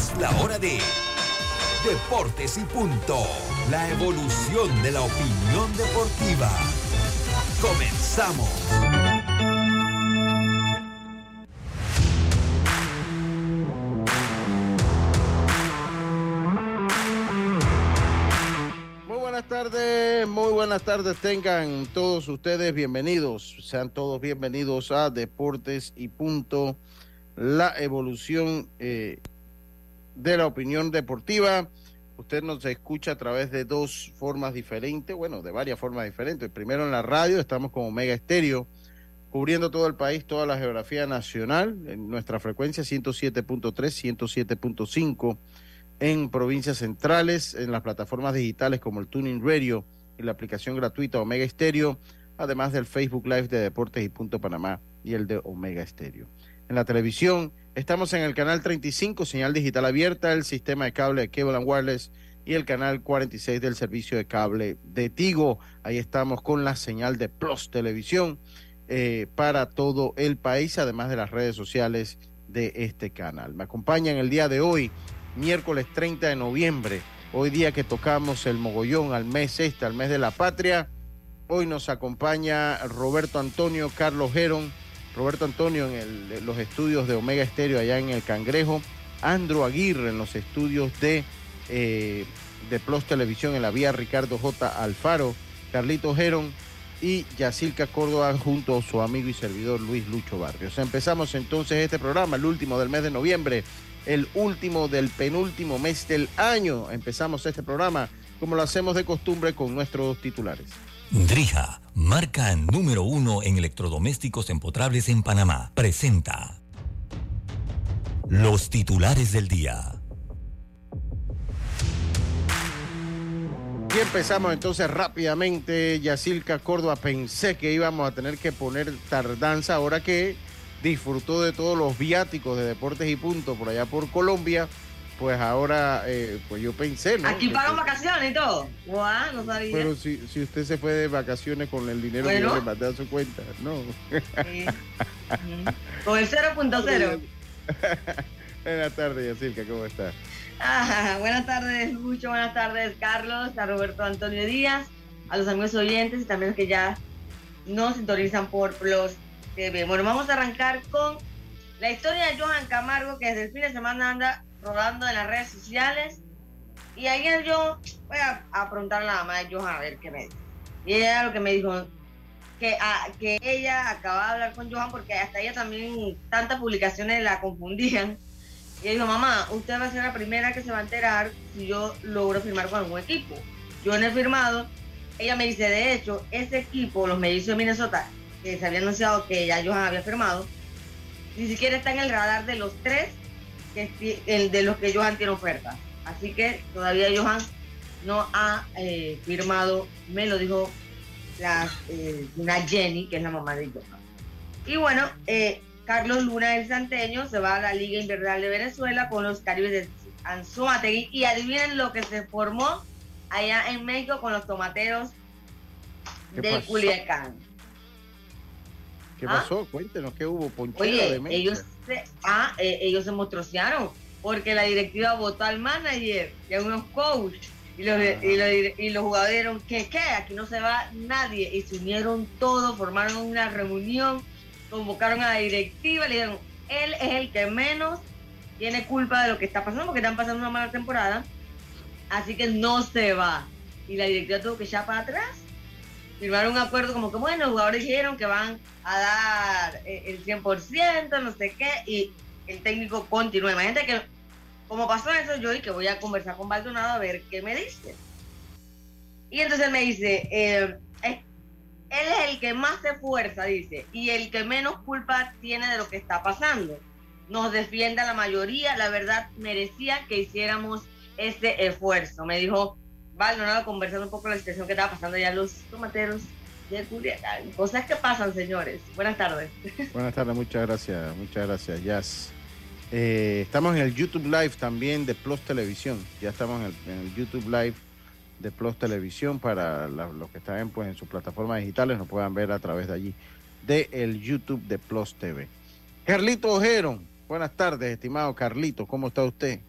Es la hora de Deportes y Punto. La evolución de la opinión deportiva. Comenzamos. Muy buenas tardes, muy buenas tardes tengan todos ustedes bienvenidos, sean todos bienvenidos a Deportes y Punto, la evolución eh, de la opinión deportiva. Usted nos escucha a través de dos formas diferentes, bueno, de varias formas diferentes. Primero en la radio, estamos como Mega Estéreo, cubriendo todo el país, toda la geografía nacional, en nuestra frecuencia 107.3, 107.5 en provincias centrales, en las plataformas digitales como el Tuning Radio y la aplicación gratuita Omega Estéreo, además del Facebook Live de Deportes y Punto Panamá y el de Omega Estéreo. En la televisión, estamos en el canal 35, señal digital abierta, el sistema de cable de Cable and Wireless y el canal 46 del servicio de cable de Tigo. Ahí estamos con la señal de Plus Televisión eh, para todo el país, además de las redes sociales de este canal. Me acompaña en el día de hoy miércoles 30 de noviembre, hoy día que tocamos el mogollón al mes este, al mes de la patria. Hoy nos acompaña Roberto Antonio Carlos Gerón, Roberto Antonio en, en los estudios de Omega Estéreo allá en el Cangrejo, Andro Aguirre en los estudios de, eh, de Plus Televisión en la vía Ricardo J. Alfaro, Carlito Gerón y Yacilca Córdoba junto a su amigo y servidor Luis Lucho Barrios. Empezamos entonces este programa, el último del mes de noviembre, el último del penúltimo mes del año. Empezamos este programa como lo hacemos de costumbre con nuestros titulares. Drija, marca número uno en electrodomésticos empotrables en Panamá, presenta los titulares del día. Y empezamos entonces rápidamente, Yacilca Córdoba. Pensé que íbamos a tener que poner tardanza ahora que disfrutó de todos los viáticos de Deportes y Punto por allá por Colombia. Pues ahora, eh, pues yo pensé, ¿no? Aquí pagan vacaciones y todo. Guau, no sabía. Pero si, si usted se fue de vacaciones con el dinero Bueno. que yo le mandé a su cuenta, no. Sí. Con el 0.0. Buenas tardes, Yacilca, ¿cómo está? Ah, buenas tardes, Lucho. Buenas tardes, Carlos. A Roberto Antonio Díaz. A los amigos oyentes y también los que ya nos sintonizan por Plus TV. Bueno, vamos a arrancar con la historia de Johan Camargo, que desde el fin de semana anda rodando en las redes sociales. Y ayer yo voy a, a preguntarle a la mamá de Johan a ver qué me dice. Y ella lo que me dijo, que, ah, que ella acababa de hablar con Johan porque hasta ella también tantas publicaciones la confundían. Y ella dijo, mamá, usted va a ser la primera que se va a enterar si yo logro firmar con algún equipo. Yo no he firmado. Ella me dice, de hecho, ese equipo, los mellizos de Minnesota, que se había anunciado que ya Johan había firmado, ni siquiera está en el radar de los tres que, el de los que Johan tiene oferta. Así que todavía Johan no ha eh, firmado, me lo dijo la, eh, una Jenny, que es la mamá de Johan. Y bueno, eh, Carlos Luna del Santeño se va a la Liga Invernal de Venezuela con los Caribes de Anzuategui y adivinen lo que se formó allá en México con los tomateros ¿Qué de pasó? Culiacán. ¿Qué ¿Ah? pasó? Cuéntenos, ¿qué hubo? Oye, de ellos se, ah, eh, ellos se mostrociaron porque la directiva votó al manager y a unos coach y los, y los, y los jugadores dijeron que qué, aquí no se va nadie y se unieron todos, formaron una reunión, convocaron a la directiva, le dijeron, él es el que menos tiene culpa de lo que está pasando porque están pasando una mala temporada, así que no se va. Y la directiva tuvo que echar para atrás firmaron un acuerdo como que, bueno, los jugadores dijeron que van a dar eh, el 100%, no sé qué, y el técnico continúa. Imagínate que, como pasó eso, yo y que voy a conversar con Baldonado a ver qué me dice. Y entonces él me dice, eh, él es el que más se esfuerza, dice, y el que menos culpa tiene de lo que está pasando. Nos defiende a la mayoría, la verdad merecía que hiciéramos ese esfuerzo. Me dijo Baldonado conversando un poco la situación que estaba pasando ya los tomateros de Culiacán. Cosas que pasan, señores. Buenas tardes. Buenas tardes, muchas gracias, muchas gracias, Jazz. Eh, estamos en el YouTube Live también de Plus Televisión. Ya estamos en el, YouTube Live de Plus Televisión para los que están pues, en sus plataformas digitales, nos puedan ver a través de allí, de el YouTube de Plus TV. Carlito Ojero, buenas tardes, estimado Carlito, ¿cómo está usted?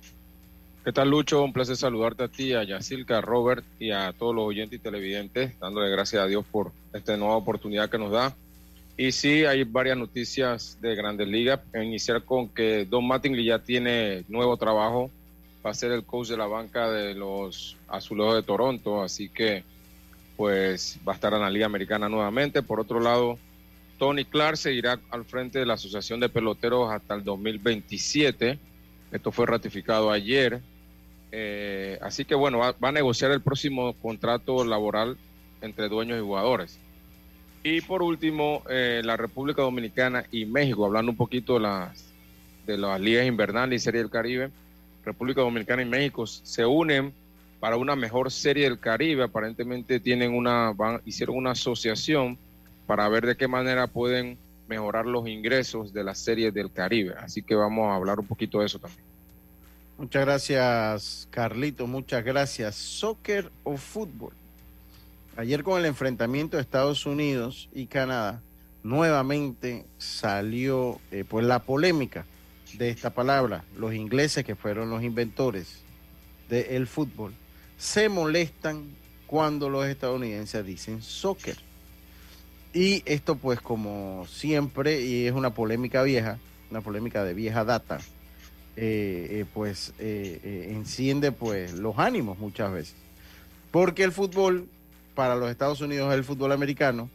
¿Qué tal, Lucho? Un placer saludarte a ti, a Yacilca, a Robert y a todos los oyentes y televidentes, dándole gracias a Dios por esta nueva oportunidad que nos da. Y sí, hay varias noticias de Grandes Ligas. Iniciar con que Don Mattingly ya tiene nuevo trabajo, va a ser el coach de la banca de los Azulejos de Toronto, así que pues va a estar en la Liga Americana nuevamente. Por otro lado, Tony Clark seguirá al frente de la Asociación de Peloteros hasta el 2027. Esto fue ratificado ayer. Eh, así que bueno, va, a negociar el próximo contrato laboral entre dueños y jugadores. Y por último, eh, la República Dominicana y México, hablando un poquito de las, de las ligas invernales y Serie del Caribe, República Dominicana y México se unen para una mejor Serie del Caribe. Aparentemente tienen una, hicieron una asociación para ver de qué manera pueden mejorar los ingresos de las series del Caribe. Así que vamos a hablar un poquito de eso también. Muchas gracias, Carlito. Muchas gracias. ¿Soccer o fútbol? Ayer con el enfrentamiento de Estados Unidos y Canadá, nuevamente salió eh, pues la polémica de esta palabra. Los ingleses, que fueron los inventores del fútbol, se molestan cuando los estadounidenses dicen soccer. Y esto pues como siempre, y es una polémica vieja, una polémica de vieja data, eh, eh, pues eh, enciende pues los ánimos muchas veces. Porque el fútbol para los Estados Unidos es el fútbol americano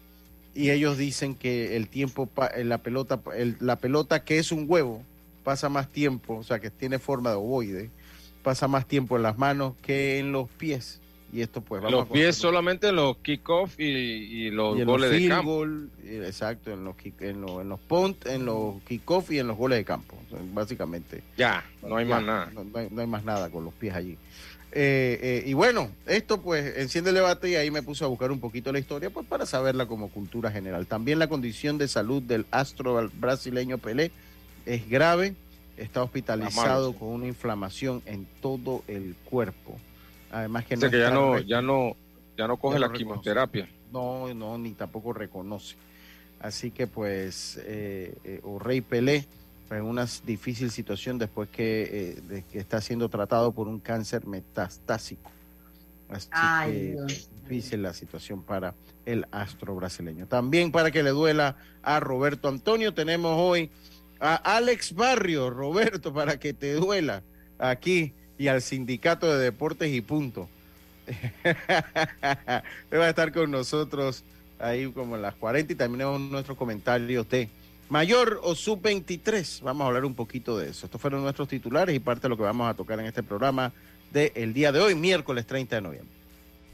y ellos dicen que el tiempo, la pelota, la pelota que es un huevo pasa más tiempo, o sea que tiene forma de ovoide, pasa más tiempo en las manos que en los pies. Y esto pues vamos Los pies solamente en los kickoff y, y, los goles de campo. exacto, en los, en los, en los punt, en los kickoff y en los goles de campo. Básicamente. Ya, no hay más nada. No, hay, más nada con los pies allí. Eh, eh, y bueno, esto pues enciende el debate y ahí me puse a buscar un poquito la historia pues para saberla como cultura general. También la condición de salud del astro brasileño Pelé es grave, está hospitalizado con una inflamación en todo el cuerpo. Además que, no ya no, ya no, ya no coge la quimioterapia. No, no, ni tampoco reconoce. Así que pues, eh, eh o Rey Pelé, pues, en una difícil situación después que, eh, que está siendo tratado por un cáncer metastásico. Así que difícil la situación para el astro brasileño. También para que le duela a Roberto Antonio, tenemos hoy a Alex Barrio, Roberto, para que te duela aquí y al Sindicato de Deportes y punto. va a estar con nosotros ahí como en las 40 y terminamos nuestros comentarios de mayor o sub-23. Vamos a hablar un poquito de eso. Estos fueron nuestros titulares y parte de lo que vamos a tocar en este programa del día de hoy, miércoles 30 de noviembre.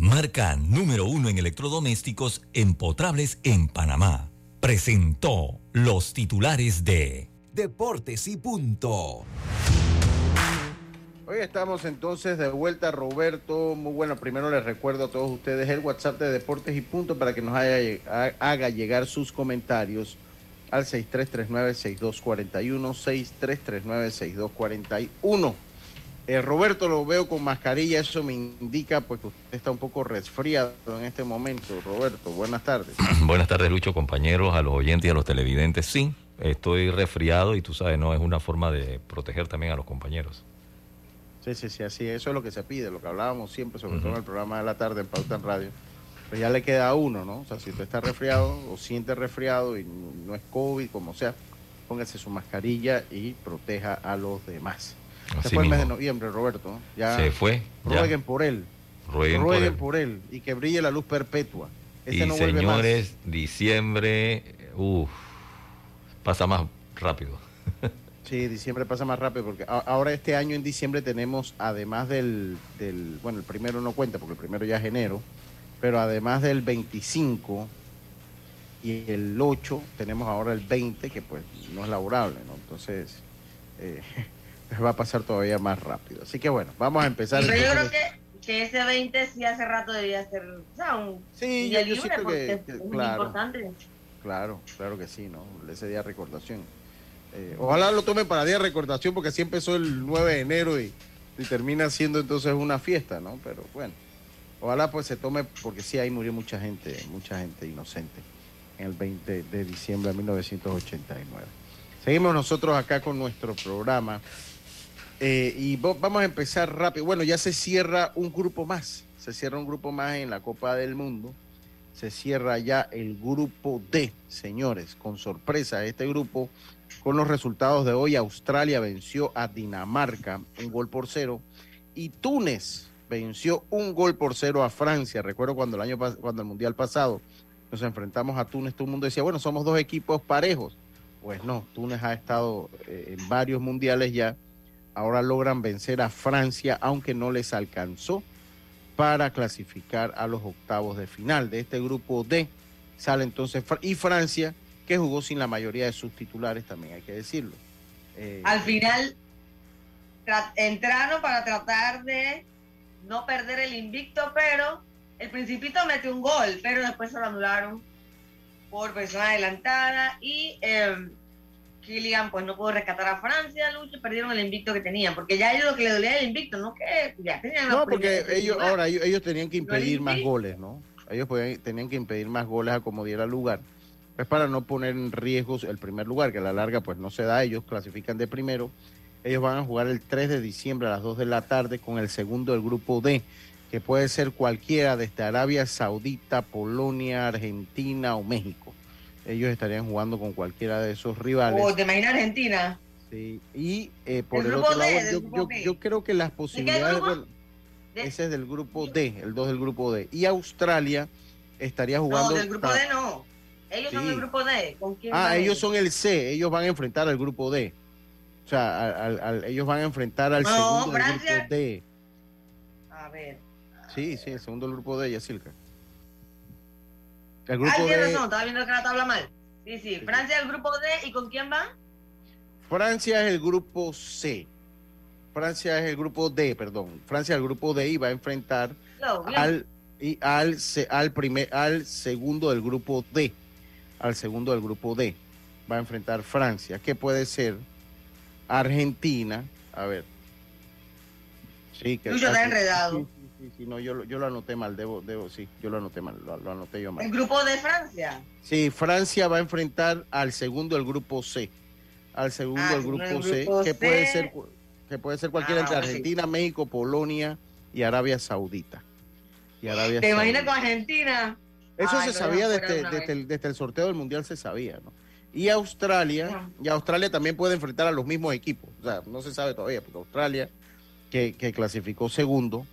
marca número uno en electrodomésticos empotrables en Panamá. Presentó los titulares de Deportes y Punto. Hoy estamos entonces de vuelta, Roberto. Muy bueno, primero les recuerdo a todos ustedes el WhatsApp de Deportes y Punto para que nos haga llegar sus comentarios al 6339-6241, 6339-6241. Eh, Roberto, lo veo con mascarilla, eso me indica pues que usted está un poco resfriado en este momento. Roberto, buenas tardes. buenas tardes, Lucho, compañeros, a los oyentes y a los televidentes. Sí, estoy resfriado y tú sabes, no, es una forma de proteger también a los compañeros. Sí, sí, sí, así, eso es lo que se pide, lo que hablábamos siempre, sobre todo en el programa de la tarde en Pauta en Radio. Pues ya le queda a uno, ¿no? O sea, si usted está resfriado o siente resfriado y no es COVID, como sea, póngase su mascarilla y proteja a los demás. Se fue el mes de noviembre, Roberto. Ya Se fue. Rueguen por él. Rueguen, por, él. Y que brille la luz perpetua. y señores, diciembre, uff, pasa más rápido. Sí, diciembre pasa más rápido porque ahora este año en diciembre tenemos, además del, del, bueno, el primero no cuenta porque el primero ya es enero, pero además del 25 y el 8 tenemos ahora el 20 que pues no es laborable, ¿no? Entonces, eh, va a pasar todavía más rápido. Así que bueno, vamos a empezar. Pero yo creo que que ese 20 sí hace rato debía ser, o sea, un Sí, día yo, yo libre siento porque que, es muy claro, importante. claro, claro que sí, ¿no? Ese día de recordación. Eh, ojalá lo tomen para día de recordación porque así empezó el 9 de enero y, y termina siendo entonces una fiesta, ¿no? Pero bueno, ojalá pues se tome porque sí, ahí murió mucha gente, mucha gente inocente en el 20 de diciembre de 1989. Seguimos nosotros acá con nuestro programa eh, y vamos a empezar rápido. Bueno, ya se cierra un grupo más, se cierra un grupo más en la Copa del Mundo. Se cierra ya el grupo D, señores, con sorpresa este grupo. Con los resultados de hoy, Australia venció a Dinamarca un gol por cero y Túnez venció un gol por cero a Francia. Recuerdo cuando el año cuando el mundial pasado nos enfrentamos a Túnez, todo el mundo decía, bueno, somos dos equipos parejos. Pues no, Túnez ha estado eh, en varios mundiales ya. Ahora logran vencer a Francia, aunque no les alcanzó para clasificar a los octavos de final. De este grupo D sale entonces y Francia, que jugó sin la mayoría de sus titulares, también hay que decirlo. Eh, Al final tra- entraron para tratar de no perder el invicto, pero el Principito metió un gol, pero después se lo anularon por persona adelantada y eh, Kylian pues no pudo rescatar a Francia, Lucho, perdieron el invicto que tenían, porque ya ellos lo que le dolía el invicto, no que ya tenían no, porque ellos ahora ellos, ellos tenían que impedir más goles, ¿no? Ellos podían- tenían que impedir más goles a como diera lugar. Pues para no poner en riesgo el primer lugar, que a la larga pues no se da, ellos clasifican de primero. Ellos van a jugar el 3 de diciembre a las 2 de la tarde con el segundo del grupo D, que puede ser cualquiera desde Arabia Saudita, Polonia, Argentina o México. Ellos estarían jugando con cualquiera de esos rivales. O te imaginas Argentina. Sí, y eh, por El otro D, lado, yo, creo que las posibilidades... De- ese es del grupo D, el 2 del grupo D. Y Australia estaría jugando... no, del grupo D no. Ellos son el grupo D. ¿Con quién Ah, ellos son el C, ellos van a enfrentar al grupo D. O sea, al- al- al- ellos van a enfrentar al No, segundo del grupo D. A ver. Sí, sí, el segundo del grupo D, Yacilca. El grupo Ah, razón, estaba viendo que la tabla mal. Sí, sí, Sí. Francia el grupo D, ¿y con quién van? Francia es el grupo C. Francia es el grupo D, perdón. Francia es el grupo D y va a enfrentar No, al y al al primer al segundo del grupo D al segundo del grupo D va a enfrentar Francia que puede ser Argentina a ver sí que Lucho, está enredado. Sí, no yo yo lo anoté mal debo debo sí yo lo anoté mal lo, lo anoté yo mal El grupo de Francia. sí Francia va a enfrentar al segundo del grupo C al segundo Ah, del el grupo C que C. puede ser que puede ser cualquiera Ah, entre. Argentina México Polonia y Arabia Saudita y Arabia ¿Te imaginas con Argentina? Eso Ay, se sabía desde, el, desde el sorteo del Mundial, se sabía, ¿no? Y Australia, y Australia también puede enfrentar a los mismos equipos. O sea, no se sabe todavía, porque Australia, que, que clasificó segundo,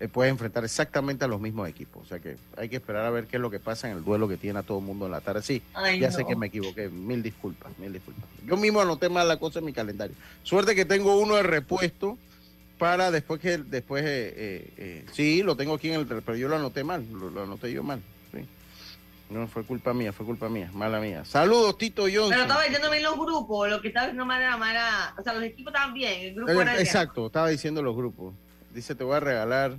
eh, puede enfrentar exactamente a los mismos equipos. O sea que hay que esperar a ver qué es lo que pasa en el duelo que tiene a todo el mundo en la tarde. Sí, Ay, ya no. sé que me equivoqué, mil disculpas, mil disculpas. Yo mismo anoté mal la cosa en mi calendario. Suerte que tengo uno de repuesto para después que después eh, eh, eh, sí lo tengo aquí en el pero yo lo anoté mal, lo, lo anoté yo mal. sí. No fue culpa mía, fue culpa mía, mala mía. Saludos Tito Johnson. Pero estaba diciendo bien los grupos, lo que estaba diciendo mal era, mal era- o sea, los equipos estaban bien, el grupo era el que- Exacto, estaba diciendo los grupos. Dice, te voy a regalar,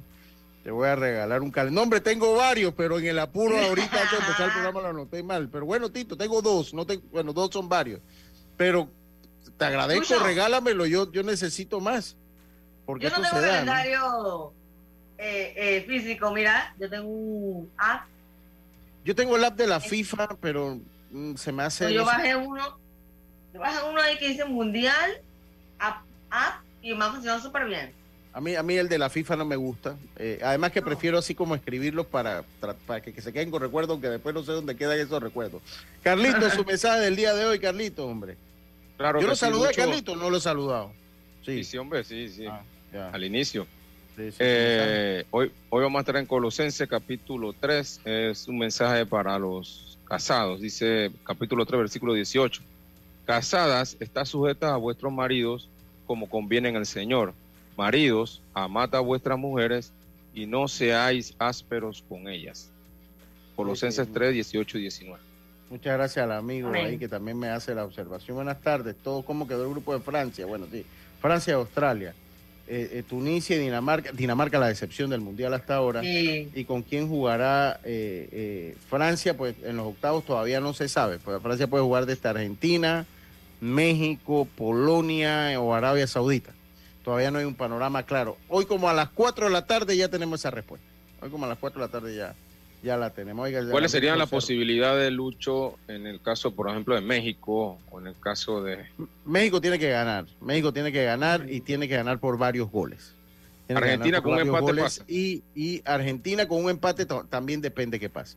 te voy a regalar un calendario. No, hombre, tengo varios, pero en el apuro ahorita antes de empezar el programa lo anoté mal. Pero bueno, Tito, tengo dos, no te- bueno, dos son varios. Pero te agradezco, regálamelo, yo, yo necesito más. Porque Yo no tengo ¿no? calendario eh, eh, físico, mira, yo tengo un app, Yo tengo el app de la FIFA, pero mm, se me hace... yo bajé uno, yo bajé uno ahí que dice mundial, app, app y me ha funcionado súper bien. A mí, a mí el de la FIFA no me gusta. Eh, además que No. prefiero así como escribirlos para, para que, que se queden con recuerdos, aunque después no sé dónde quedan esos recuerdos. Carlito, su mensaje del día de hoy, Carlito, hombre. Claro Yo lo saludé, Lucho. Carlito, no lo he saludado. Sí, Sí, sí, hombre, sí, sí. Ah. Al inicio. Sí, sí, Eh, hoy, hoy vamos a estar en Colosenses capítulo 3. Es un mensaje para los casados. Dice capítulo 3, versículo 18. Casadas, está sujetas a vuestros maridos como conviene en el Señor. Maridos, amad a vuestras mujeres y no seáis ásperos con ellas. Colosenses Sí. 3, 18 y 19. Muchas gracias al amigo Amén. ahí que también me hace la observación. Buenas tardes. Todo cómo quedó el grupo de Francia. Bueno, sí. Francia y Australia. eh, eh, Tunisia y Dinamarca, Dinamarca la decepción del Mundial hasta ahora, y con quién jugará eh, Francia, pues en los octavos todavía no se sabe, pues Francia puede jugar desde Argentina, México, Polonia o Arabia Saudita. Todavía no hay un panorama claro. Hoy como a las 4 de la tarde ya tenemos esa respuesta. Hoy como a las 4 de la tarde ya ya la tenemos. ¿Cuáles serían las posibilidades de Lucho en el caso, por ejemplo, de México o en el caso de... México tiene que ganar, México tiene que ganar y tiene que ganar por varios goles. Argentina con un empate pasa. Y, y, Argentina con un empate también depende qué pasa.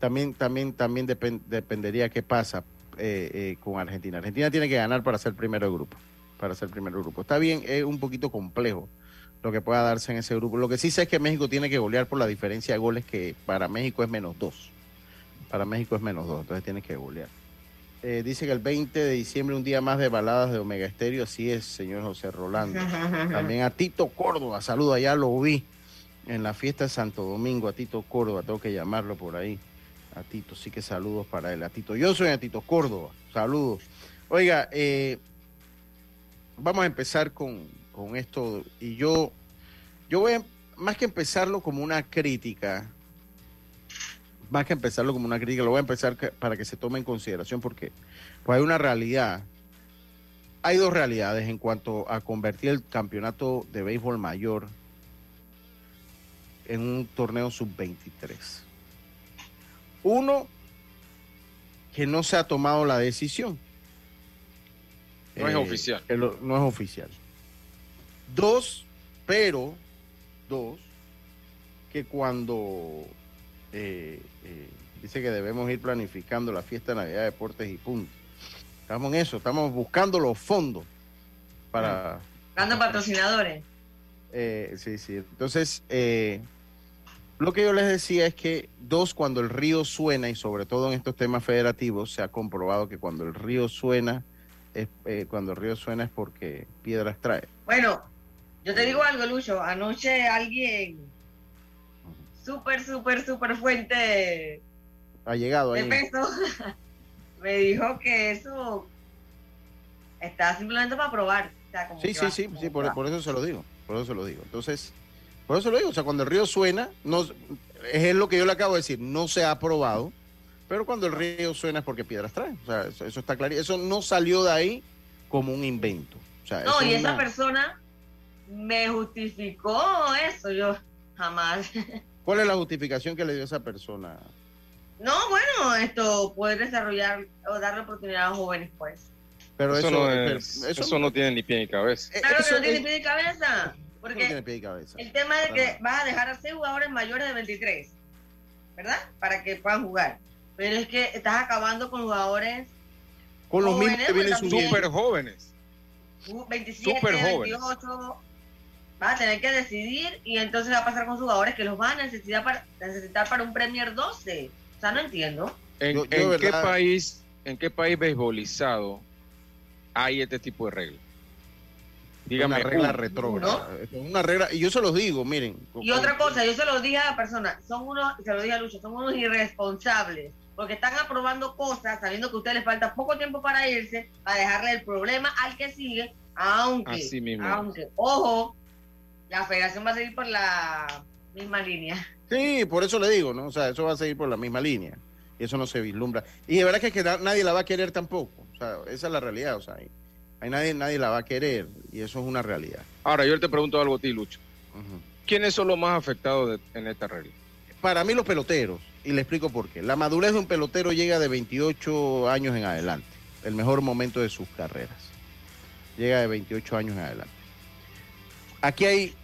También, también, también dependería qué pasa eh, eh, con Argentina. Argentina tiene que ganar para ser primero de grupo. Para ser primero de grupo. Está bien, es un poquito complejo lo que pueda darse en ese grupo. Lo que sí sé es que México tiene que golear por la diferencia de goles que para México es menos dos. Para México es menos dos, entonces tiene que golear. Eh, dice que el 20 de diciembre, un día más de baladas de Omega Estéreo, así es, señor José Rolando. También a Tito Córdoba, saludo, allá lo vi en la fiesta de Santo Domingo, a Tito Córdoba, tengo que llamarlo por ahí. A Tito, sí que saludos para él. A Tito, yo soy a Tito Córdoba, saludos. Oiga, eh, vamos a empezar con, con esto y yo, yo voy a, más que empezarlo como una crítica, más que empezarlo como una crítica, lo voy a empezar para que se tome en consideración porque pues hay una realidad, hay dos realidades en cuanto a convertir el campeonato de béisbol mayor en un torneo sub-23. Uno, que no se ha tomado la decisión. No es eh, oficial. no es oficial. Dos, pero, dos, que cuando eh, eh, dice que debemos ir planificando la fiesta de Navidad de Deportes y punto. Estamos en eso, estamos buscando los fondos para... Buscando patrocinadores. Eh, sí, sí. Entonces, lo que yo les decía es que dos, cuando el río suena, y sobre todo en estos temas federativos, se ha comprobado que cuando el río suena, es, cuando el río suena es porque piedras trae. Bueno, yo te digo algo, Lucho. Anoche alguien súper, súper, súper fuente ha llegado de peso me dijo que eso está simplemente para probar. sí, sí, sí, sí, por, eso se lo digo. Por eso se lo digo. Entonces, por eso lo digo. O sea, cuando el río suena, no, es lo que yo le acabo de decir, no se ha aprobado. Pero cuando el río suena es porque piedras trae. O sea, eso, está claro. Eso no salió de ahí como un invento. no, y esa persona me justificó eso, yo jamás. ¿Cuál es la justificación que le dio esa persona? No, bueno, esto puede desarrollar o darle oportunidad a los jóvenes, pues. Pero eso, no, eso, no tiene ni pie ni cabeza. Eh, claro que no tiene ni pie ni cabeza. Porque el tema es que vas a dejar a seis jugadores mayores de 23, ¿verdad? Para que puedan jugar. Pero es que estás acabando con jugadores. Con los mismos que vienen súper jóvenes. 27, super 28, va a tener que decidir y entonces va a pasar con jugadores que los van a necesitar para, necesitar para un Premier 12. O sea, no entiendo. ¿En, qué país, en qué país beisbolizado hay este tipo de reglas? Dígame, una regla retrógrada. Una regla, y yo se los digo, miren. Y otra cosa, yo se los dije a la persona, son unos, se lo dije a Lucho, son unos irresponsables, porque están aprobando cosas sabiendo que a ustedes les falta poco tiempo para irse, para dejarle el problema al que sigue, aunque, aunque, ojo, la federación va a seguir por la misma línea. Sí, por eso le digo, ¿no? O sea, eso va a seguir por la misma línea. Y eso no se vislumbra. Y de verdad que, que nadie la va a querer tampoco. O sea, esa es la realidad. O sea, hay, nadie, nadie la va a querer. Y eso es una realidad. Ahora, yo te pregunto algo a ti, Lucho. ¿Quiénes son los más afectados en esta regla? Para mí los peloteros. Y le explico por qué. La madurez de un pelotero llega de 28 años en adelante. El mejor momento de sus carreras. Llega de 28 años en adelante. Aquí hay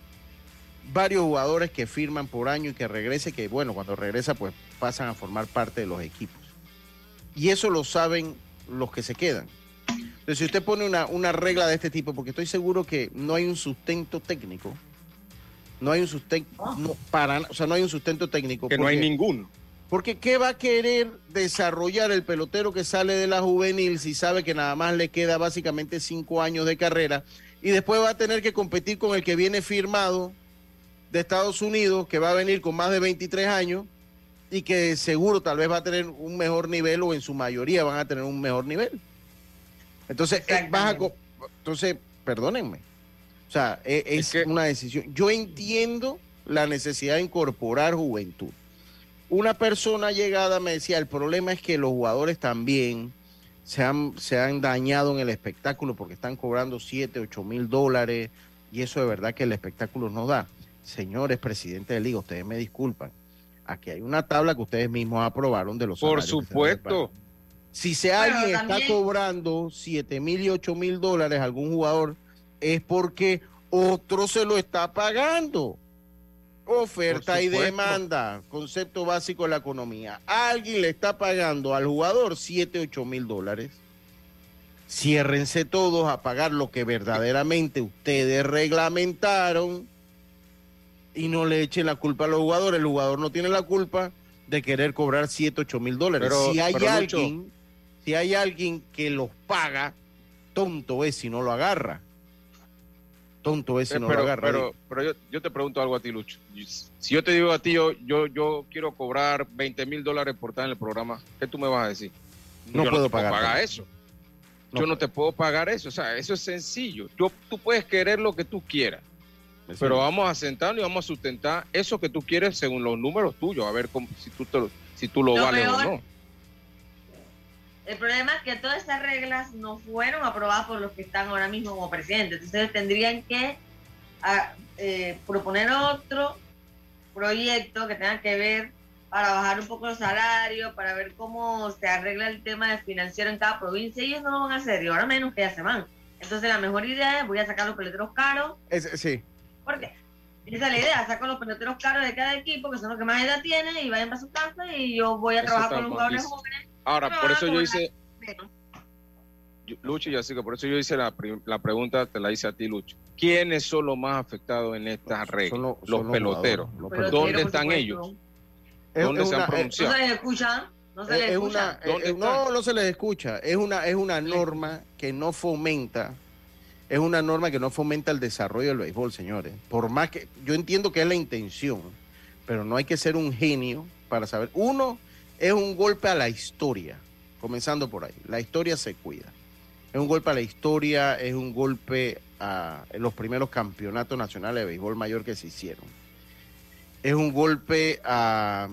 varios jugadores que firman por año y que regrese, que bueno, cuando regresa pues pasan a formar parte de los equipos. Y eso lo saben los que se quedan. Entonces, si usted pone una, regla de este tipo, porque estoy seguro que no hay un sustento técnico, no hay un sustento, no, para, o sea, no hay un sustento técnico. Que no hay ninguno. Porque ¿qué va a querer desarrollar el pelotero que sale de la juvenil si sabe que nada más le queda básicamente cinco años de carrera y después va a tener que competir con el que viene firmado de Estados Unidos, que va a venir con más de 23 años y que seguro tal vez va a tener un mejor nivel o en su mayoría van a tener un mejor nivel. Entonces, eh, entonces, perdónenme. O sea, e, es, una decisión. Yo entiendo la necesidad de incorporar juventud. Una persona llegada me decía, el problema es que los jugadores también se han, se han dañado en el espectáculo porque están cobrando 7, 8 mil dólares y eso de verdad que el espectáculo no da. Señores presidente de liga, ustedes me disculpan. Aquí hay una tabla que ustedes mismos aprobaron de los Por supuesto. Si se alguien está cobrando 7 mil y 8 mil dólares algún jugador, es porque otro se lo está pagando. Oferta y demanda, concepto básico de la economía. Alguien le está pagando al jugador 7, 8 mil dólares. Ciérrense todos a pagar lo que verdaderamente ustedes reglamentaron y no le echen la culpa a los jugadores. El jugador no tiene la culpa de querer cobrar 7, 8 mil dólares. si hay alguien, si hay alguien que los paga, tonto es si no lo agarra tonto ese eh, no pero, lo agarra. Pero, pero yo, te pregunto algo a ti, Lucho. Si yo te digo a ti, yo, yo, quiero cobrar 20 mil dólares por estar en el programa, ¿qué tú me vas a decir? No puedo pagar, eso. yo no te puedo pagar eso. O sea, eso es sencillo. Yo, tú puedes querer lo que tú quieras. Pero vamos a sentarnos y vamos a sustentar eso que tú quieres según los números tuyos, a ver cómo, si, tú si tú lo, vales o no. El problema es que todas estas reglas no fueron aprobadas por los que están ahora mismo como presidentes. Entonces tendrían que ah, eh, proponer otro proyecto que tenga que ver para bajar un poco los salarios, para ver cómo se arregla el tema de financiero en cada provincia. Ellos no lo van a hacer, y ahora menos que ya se van. Entonces la mejor idea es voy a sacar los peleteros caros. sí. ¿Por qué? Esa es la idea, saco los peleteros caros de cada equipo, que son los que más edad tienen, y vayan para su casa, y yo voy a trabajar con los jugadores jóvenes Ahora, por eso yo hice. Lucho, y así que por eso yo hice la, la, pregunta, te la hice a ti, Lucho. ¿Quiénes son los más afectados en estas reglas? los, peloteros. ¿Dónde están ellos? ¿Dónde se han pronunciado? ¿No se les escucha? No se les escucha. no, no se les escucha. Es una, es una norma que no fomenta, es una norma que no fomenta el desarrollo del béisbol, señores. Por más que, yo entiendo que es la intención, pero no hay que ser un genio para saber. Uno, es un golpe a la historia, comenzando por ahí. La historia se cuida. Es un golpe a la historia, es un golpe a los primeros campeonatos nacionales de béisbol mayor que se hicieron. Es un golpe a,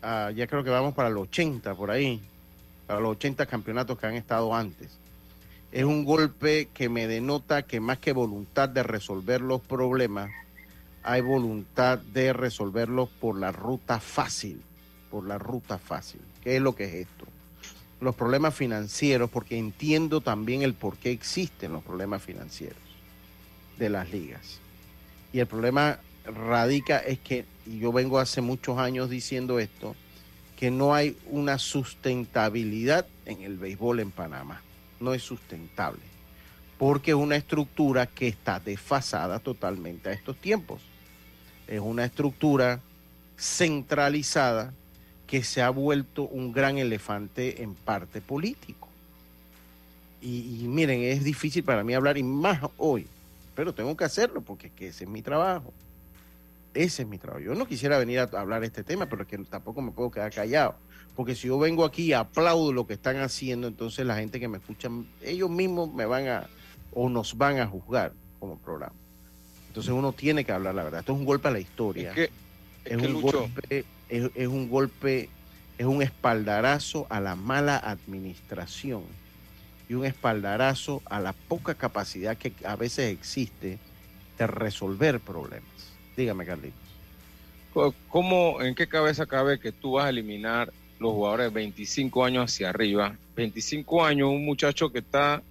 ya creo que vamos para los 80 por ahí, para los 80 campeonatos que han estado antes. Es un golpe que me denota que más que voluntad de resolver los problemas, hay voluntad de resolverlos por la ruta fácil por la ruta fácil. ¿Qué es lo que es esto? Los problemas financieros, porque entiendo también el por qué existen los problemas financieros de las ligas. Y el problema radica es que, y yo vengo hace muchos años diciendo esto, que no hay una sustentabilidad en el béisbol en Panamá. No es sustentable. Porque es una estructura que está desfasada totalmente a estos tiempos. Es una estructura centralizada que se ha vuelto un gran elefante en parte político. Y, miren, es difícil para mí hablar y más hoy, pero tengo que hacerlo porque es que ese es mi trabajo. Ese es mi trabajo. Yo no quisiera venir a hablar este tema, pero que tampoco me puedo quedar callado. Porque si yo vengo aquí y aplaudo lo que están haciendo, entonces la gente que me escucha, ellos mismos me van a, o nos van a juzgar como programa. Entonces uno tiene que hablar la verdad. Esto es un golpe a la historia. Es, un golpe es, un golpe, es un espaldarazo a la mala administración y un espaldarazo a la poca capacidad que a veces existe de resolver problemas. Dígame, Carlitos. ¿Cómo, en qué cabeza cabe que tú vas a eliminar los jugadores de 25 años hacia arriba? 25 años, un muchacho que está,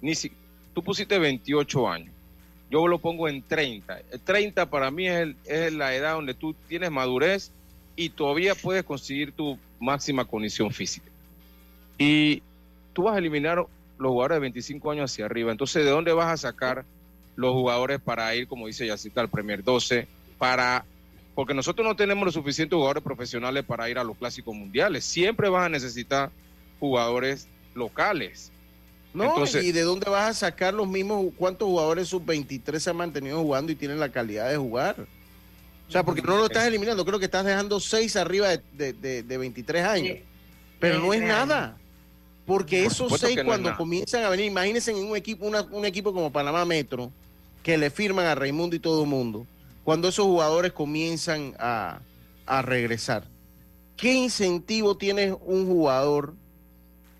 ni si, tú pusiste 28 años, yo lo pongo en 30. 30 para mí es, la edad donde tú tienes madurez y todavía puedes conseguir tu máxima condición física. Y tú vas a eliminar los jugadores de 25 años hacia arriba. Entonces, ¿de dónde vas a sacar los jugadores para ir, como dice Yacita, al Premier 12? Para, porque nosotros no tenemos los suficientes jugadores profesionales para ir a los clásicos mundiales. Siempre vas a necesitar jugadores locales. No, ¿y de dónde vas a sacar los mismos? ¿Cuántos jugadores sub-23 se han mantenido jugando y tienen la calidad de jugar? O sea, porque no lo estás eliminando, creo que estás dejando seis arriba de, de, 23 años. Pero no es nada. Porque esos seis cuando comienzan a venir, imagínense en un equipo, un equipo como Panamá Metro, que le firman a Raimundo y todo el mundo, cuando esos jugadores comienzan a, a regresar, ¿qué incentivo tiene un jugador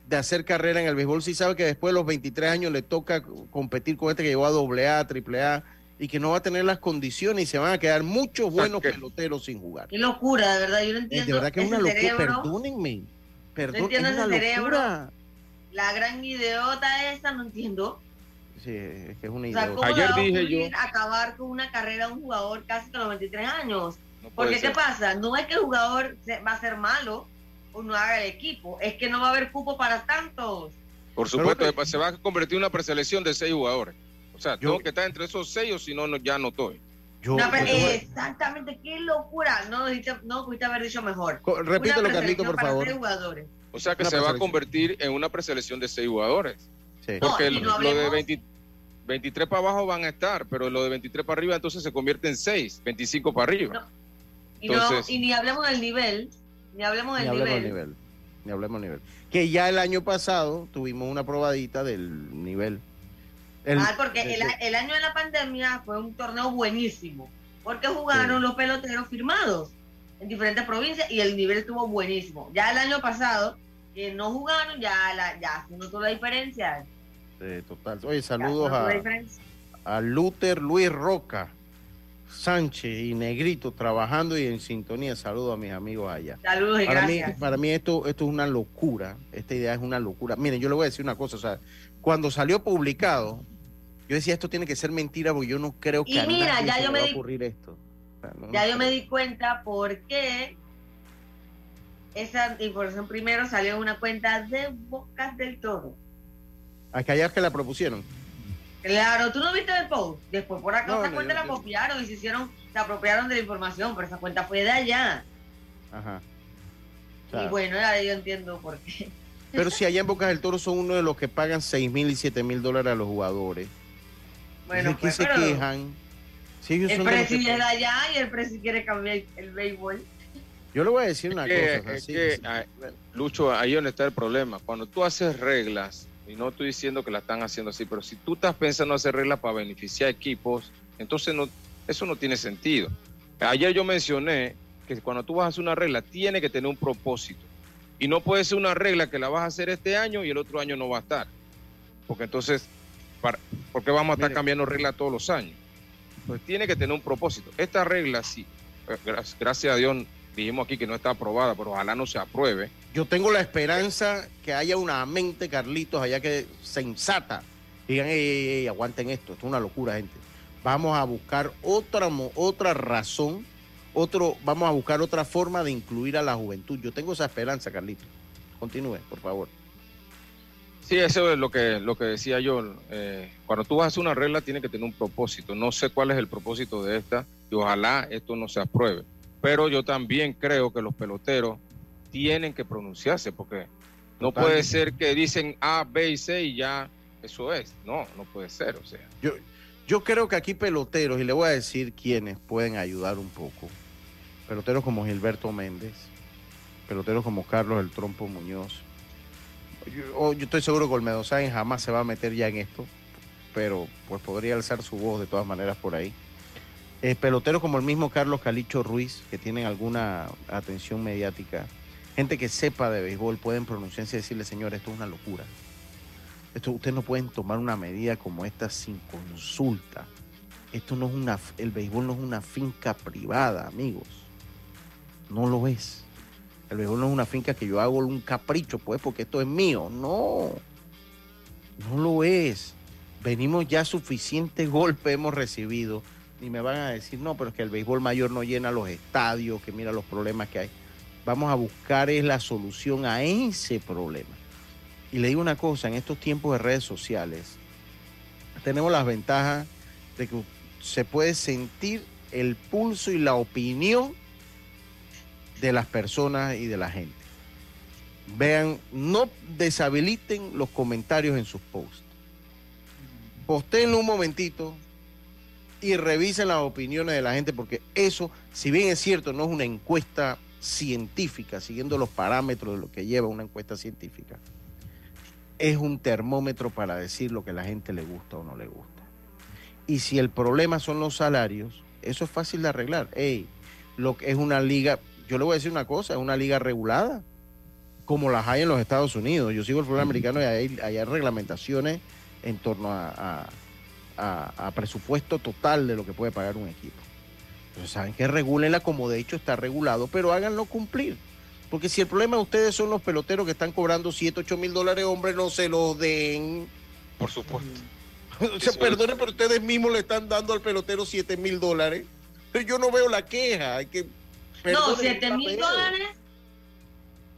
de hacer carrera en el béisbol si sabe que después de los 23 años le toca competir con este que llegó a AA, AAA y que no va a tener las condiciones y se van a quedar muchos buenos peloteros sin jugar? Qué locura, de verdad, yo no entiendo. De verdad que es una locura, perdónenme. Perdón, es una locura. La gran idiota esa, no entiendo. Sí, es que es una idiota. O Ayer dije yo. Acabar con una carrera de un jugador casi a los 23 años. Porque, ¿qué pasa? No es que el jugador va a ser malo o no haga el equipo, es que no va a haber cupo para tantos. Por supuesto, se va a convertir en una preselección de seis jugadores. O sea, tengo que estar entre esos seis o si no, ya no estoy. exactamente, qué locura. No, no pudiste haber dicho mejor. Repítelo, Carlito, por favor. O sea, que se va a convertir en una preselección de seis jugadores. Porque lo de 23 para abajo van a estar, pero lo de 23 para arriba entonces se convierte en 6, 25 para arriba. Y, y ni hablemos del nivel, ni hablemos del nivel. Ni hablemos del nivel. Que ya el año pasado tuvimos una probadita del nivel. ah, porque el, año de la pandemia fue un torneo buenísimo, porque jugaron los peloteros firmados en diferentes provincias y el nivel estuvo buenísimo. Ya el año pasado, que no jugaron, ya, la, ya se notó la diferencia. Sí, total. Oye, saludos a, a Luther Luis Roca Sánchez y Negrito trabajando y en sintonía. Saludos a mis amigos allá. Saludos y para gracias. Mí, para mí esto, esto es una locura. Esta idea es una locura. Miren, yo le voy a decir una cosa. O sea, cuando salió publicado, yo decía esto tiene que ser mentira porque yo no creo que a mira, ya yo me va a ocurrir esto. ya yo me di cuenta por qué esa información primero salió en una cuenta de Bocas del Toro. Es que la propusieron. Claro, tú no viste el post. Después por acá esa cuenta la copiaron y se hicieron, se apropiaron de la información, pero esa cuenta fue de allá. Ajá. y bueno, ahora yo entiendo por qué. Pero si allá en Bocas del Toro son uno de los que pagan 6 mil y 7 mil dólares a los jugadores. Bueno, ¿De qué pues, se quejan? el presidente es de allá y el presidente quiere cambiar el béisbol. Yo le voy a decir una cosa. Es que, Lucho, ahí es donde está el problema. Cuando tú haces reglas y no estoy diciendo que la están haciendo así, pero si tú estás pensando hacer reglas para beneficiar equipos, entonces no, eso no tiene sentido. Ayer yo mencioné que cuando tú vas a hacer una regla, tiene que tener un propósito. Y no puede ser una regla que la vas a hacer este año y el otro año no va a estar. Porque entonces, para, ¿por qué vamos a estar cambiando reglas todos los años? Pues tiene que tener un propósito. Esta regla, sí, eh, gracias a Dios, dijimos aquí que no está aprobada, pero ojalá no se apruebe yo tengo la esperanza que haya una mente, Carlitos, allá que sensata. Digan, ey, aguanten esto, esto es una locura, gente. Vamos a buscar otra, otra razón, otro, vamos a buscar otra forma de incluir a la juventud. Yo tengo esa esperanza, Carlitos. Continúe, por favor. Sí, eso es lo que, lo que decía yo. Eh, cuando tú vas a hacer una regla, tiene que tener un propósito. No sé cuál es el propósito de esta y ojalá esto no se apruebe. Pero yo también creo que los peloteros tienen que pronunciarse, porque no puede ser que dicen A, B y C y ya eso es. No, no puede ser, o sea. Yo, yo creo que aquí peloteros, y le voy a decir quiénes pueden ayudar un poco. Peloteros como Gilberto Méndez, peloteros como Carlos El Trompo Muñoz. Yo, yo estoy seguro que Olmedo Sáenz jamás se va a meter ya en esto, pero pues podría alzar su voz de todas maneras por ahí. Eh, peloteros como el mismo Carlos Calicho Ruiz, que tienen alguna atención mediática gente que sepa de béisbol pueden pronunciarse y decirle, señor, esto es una locura. Esto, ustedes no pueden tomar una medida como esta sin consulta. Esto no es una, el béisbol no es una finca privada, amigos. No lo es. El béisbol no es una finca que yo hago un capricho, pues, porque esto es mío. No, no lo es. Venimos ya suficiente golpe hemos recibido. Y me van a decir, no, pero es que el béisbol mayor no llena los estadios, que mira los problemas que hay vamos a buscar es la solución a ese problema. Y le digo una cosa, en estos tiempos de redes sociales, tenemos las ventajas de que se puede sentir el pulso y la opinión de las personas y de la gente. Vean, no deshabiliten los comentarios en sus posts. Postéenlo un momentito y revisen las opiniones de la gente, porque eso, si bien es cierto, no es una encuesta científica, siguiendo los parámetros de lo que lleva una encuesta científica, es un termómetro para decir lo que a la gente le gusta o no le gusta. Y si el problema son los salarios, eso es fácil de arreglar. Ey, lo que es una liga, yo le voy a decir una cosa, es una liga regulada, como las hay en los Estados Unidos. Yo sigo el fútbol americano y hay, hay reglamentaciones en torno a, a, presupuesto total de lo que puede pagar un equipo. Entonces saben que regulenla como de hecho está regulado, pero háganlo cumplir. Porque si el problema de ustedes son los peloteros que están cobrando 7, 8 mil dólares, hombre, no se lo den. Por supuesto. o sea, perdone, pero ustedes mismos le están dando al pelotero 7 mil dólares. Pero yo no veo la queja. Hay que, no, 7 mil dólares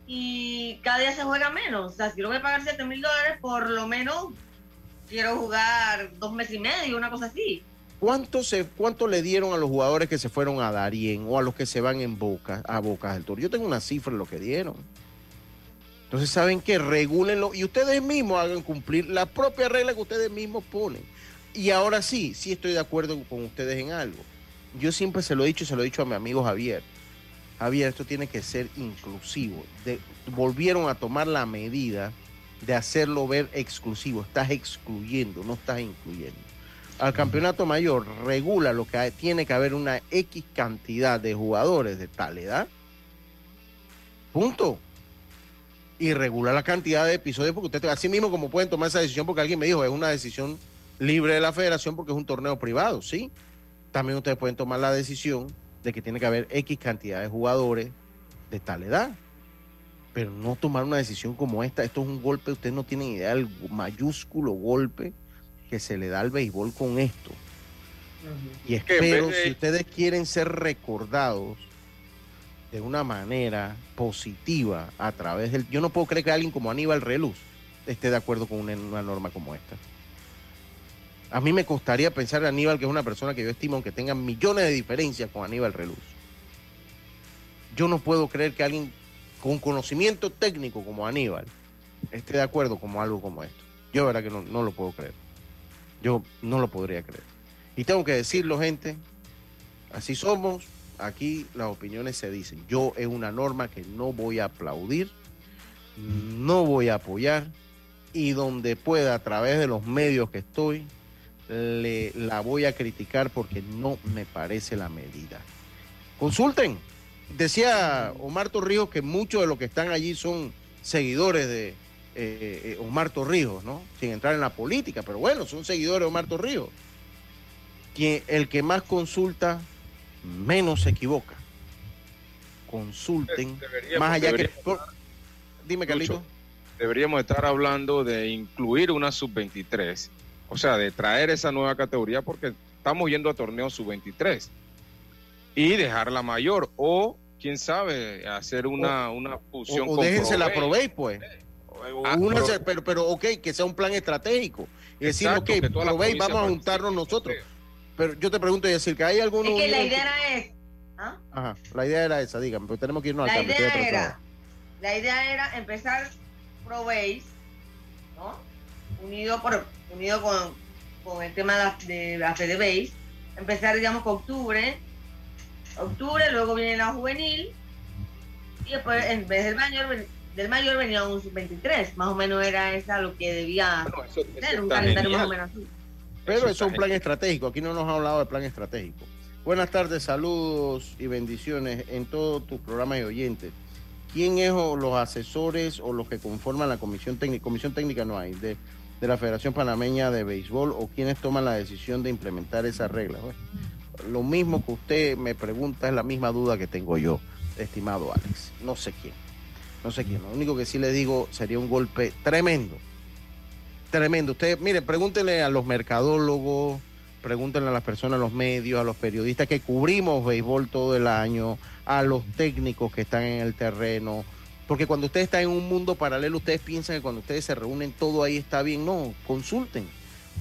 y cada día se juega menos. O sea, si yo voy a pagar 7 mil dólares, por lo menos quiero jugar dos meses y medio, una cosa así. ¿Cuánto, se, ¿Cuánto le dieron a los jugadores que se fueron a Darien o a los que se van en Boca, a Bocas del Toro? Yo tengo una cifra de lo que dieron. Entonces, ¿saben que Regúlenlo y ustedes mismos hagan cumplir la propia regla que ustedes mismos ponen. Y ahora sí, sí estoy de acuerdo con ustedes en algo. Yo siempre se lo he dicho y se lo he dicho a mi amigo Javier. Javier, esto tiene que ser inclusivo. volvieron a tomar la medida de hacerlo ver exclusivo. Estás excluyendo, no estás incluyendo. Al campeonato mayor regula lo que tiene que haber una X cantidad de jugadores de tal edad. Punto. Y regula la cantidad de episodios porque usted así mismo como pueden tomar esa decisión porque alguien me dijo es una decisión libre de la federación porque es un torneo privado, sí. También ustedes pueden tomar la decisión de que tiene que haber X cantidad de jugadores de tal edad pero no tomar una decisión como esta. Esto es un golpe, ustedes no tienen idea del mayúsculo golpe que se le da al béisbol con esto. Y espero, si ustedes quieren ser recordados de una manera positiva a través del... Yo no puedo creer que alguien como Aníbal Reluz esté de acuerdo con una, una norma como esta. A mí me costaría pensar en Aníbal, que es una persona que yo estimo, aunque tenga millones de diferencias con Aníbal Reluz. Yo no puedo creer que alguien con conocimiento técnico como Aníbal esté de acuerdo como algo como esto. Yo verdad que no, lo puedo creer. Yo no lo podría creer. Y tengo que decirlo, gente, así somos, aquí las opiniones se dicen. Yo es una norma que no voy a aplaudir, no voy a apoyar y donde pueda a través de los medios que estoy, le, la voy a criticar porque no me parece la medida. Consulten, Decía Omar Torrijos que muchos de los que están allí son seguidores de eh, eh, Omar Torrijos, ¿no? Sin entrar en la política, pero bueno, son seguidores de Omar Torrijos. Que el que más consulta, menos se equivoca. Consulten, más allá que... Dime, Carlito. Deberíamos estar hablando de incluir una sub-23, o sea, de traer esa nueva categoría porque estamos yendo a torneos sub-23 y dejarla mayor o quién sabe hacer una, una fusión o, o déjense la probéis pues. Ah, pero, pero ok que sea un plan estratégico. Y decir ok probéis vamos a juntarnos nosotros. Pero yo te pregunto y decir que hay algunos es que la idea era es ¿ah? Ajá, la idea era esa dígame pero tenemos que irnos la al cambio idea era, la idea era empezar probéis ¿no? unido por unido con, con el tema de la, de la empezar digamos con octubre octubre, luego viene la juvenil y después en vez del mayor del mayor venía un sub-23, más o menos era esa lo que debía ser, un calendario más o menos así. Pero eso es un plan estratégico, aquí no nos ha hablado de plan estratégico. Buenas tardes, saludos y bendiciones en todos tus programas y oyentes. ¿Quién es o los asesores o los que conforman la comisión técnica? Comisión técnica no hay, de, de la Federación Panameña de Béisbol o quienes toman la decisión de implementar esas reglas lo mismo que usted me pregunta es la misma duda que tengo yo, estimado Alex. No sé quién. No sé quién. Lo único que sí le digo sería un golpe tremendo. Tremendo. Usted, mire, pregúntenle a los mercadólogos, pregúntenle a las personas, a los medios, a los periodistas que cubrimos béisbol todo el año, a los técnicos que están en el terreno. Porque cuando usted está en un mundo paralelo, ustedes piensan que cuando ustedes se reúnen todo ahí está bien. No, consulten.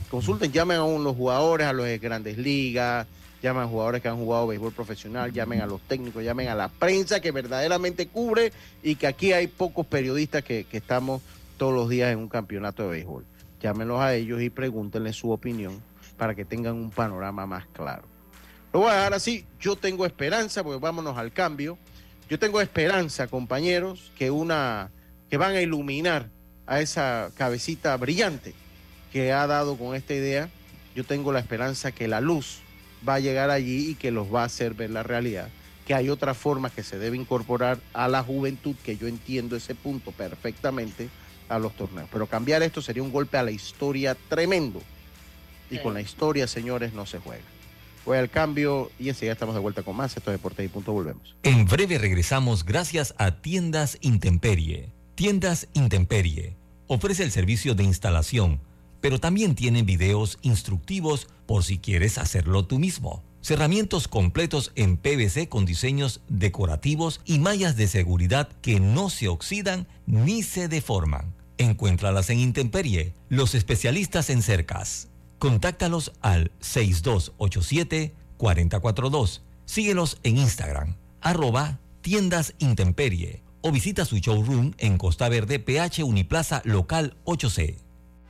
Consulten, llamen a los jugadores, a los de grandes ligas, llamen a jugadores que han jugado béisbol profesional, llamen a los técnicos, llamen a la prensa que verdaderamente cubre y que aquí hay pocos periodistas que, estamos todos los días en un campeonato de béisbol. Llámenlos a ellos y pregúntenle su opinión para que tengan un panorama más claro. Lo voy a dejar así, yo tengo esperanza, porque vámonos al cambio. Yo tengo esperanza, compañeros, que una que van a iluminar a esa cabecita brillante que ha dado con esta idea yo tengo la esperanza que la luz va a llegar allí y que los va a hacer ver la realidad, que hay otra forma que se debe incorporar a la juventud, que yo entiendo ese punto perfectamente, a los torneos. Pero cambiar esto sería un golpe a la historia tremendo. Y con la historia, señores, no se juega. Voy al cambio y enseguida estamos de vuelta con más. Esto es Deportes y Punto. Volvemos. En breve regresamos gracias a Tiendas Intemperie. Tiendas Intemperie ofrece el servicio de instalación, pero también tiene videos instructivos por si quieres hacerlo tú mismo. Cerramientos completos en PVC con diseños decorativos y mallas de seguridad que no se oxidan ni se deforman. Encuéntralas en Intemperie, los especialistas en cercas. Contáctalos al 6287-442. Síguelos en Instagram, arroba tiendas Intemperie o visita su showroom en Costa Verde, PH Uniplaza Local 8C.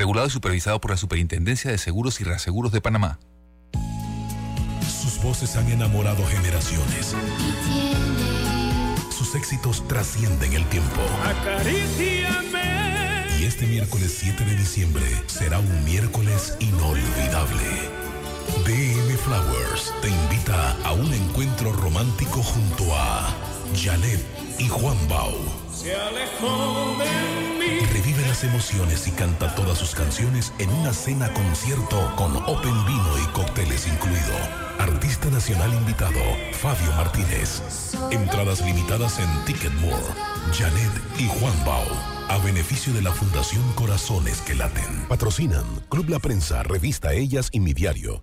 Regulado y supervisado por la Superintendencia de Seguros y Reaseguros de Panamá. Sus voces han enamorado generaciones. Sus éxitos trascienden el tiempo. Y este miércoles 7 de diciembre será un miércoles inolvidable. DM Flowers te invita a un encuentro romántico junto a Janet y Juan Bau. Revive las emociones y canta todas sus canciones en una cena concierto con Open Vino y cócteles incluido. Artista nacional invitado, Fabio Martínez. Entradas limitadas en Ticketmore. Janet y Juan Bau. A beneficio de la Fundación Corazones que Laten. Patrocinan Club La Prensa, Revista Ellas y Mi Diario.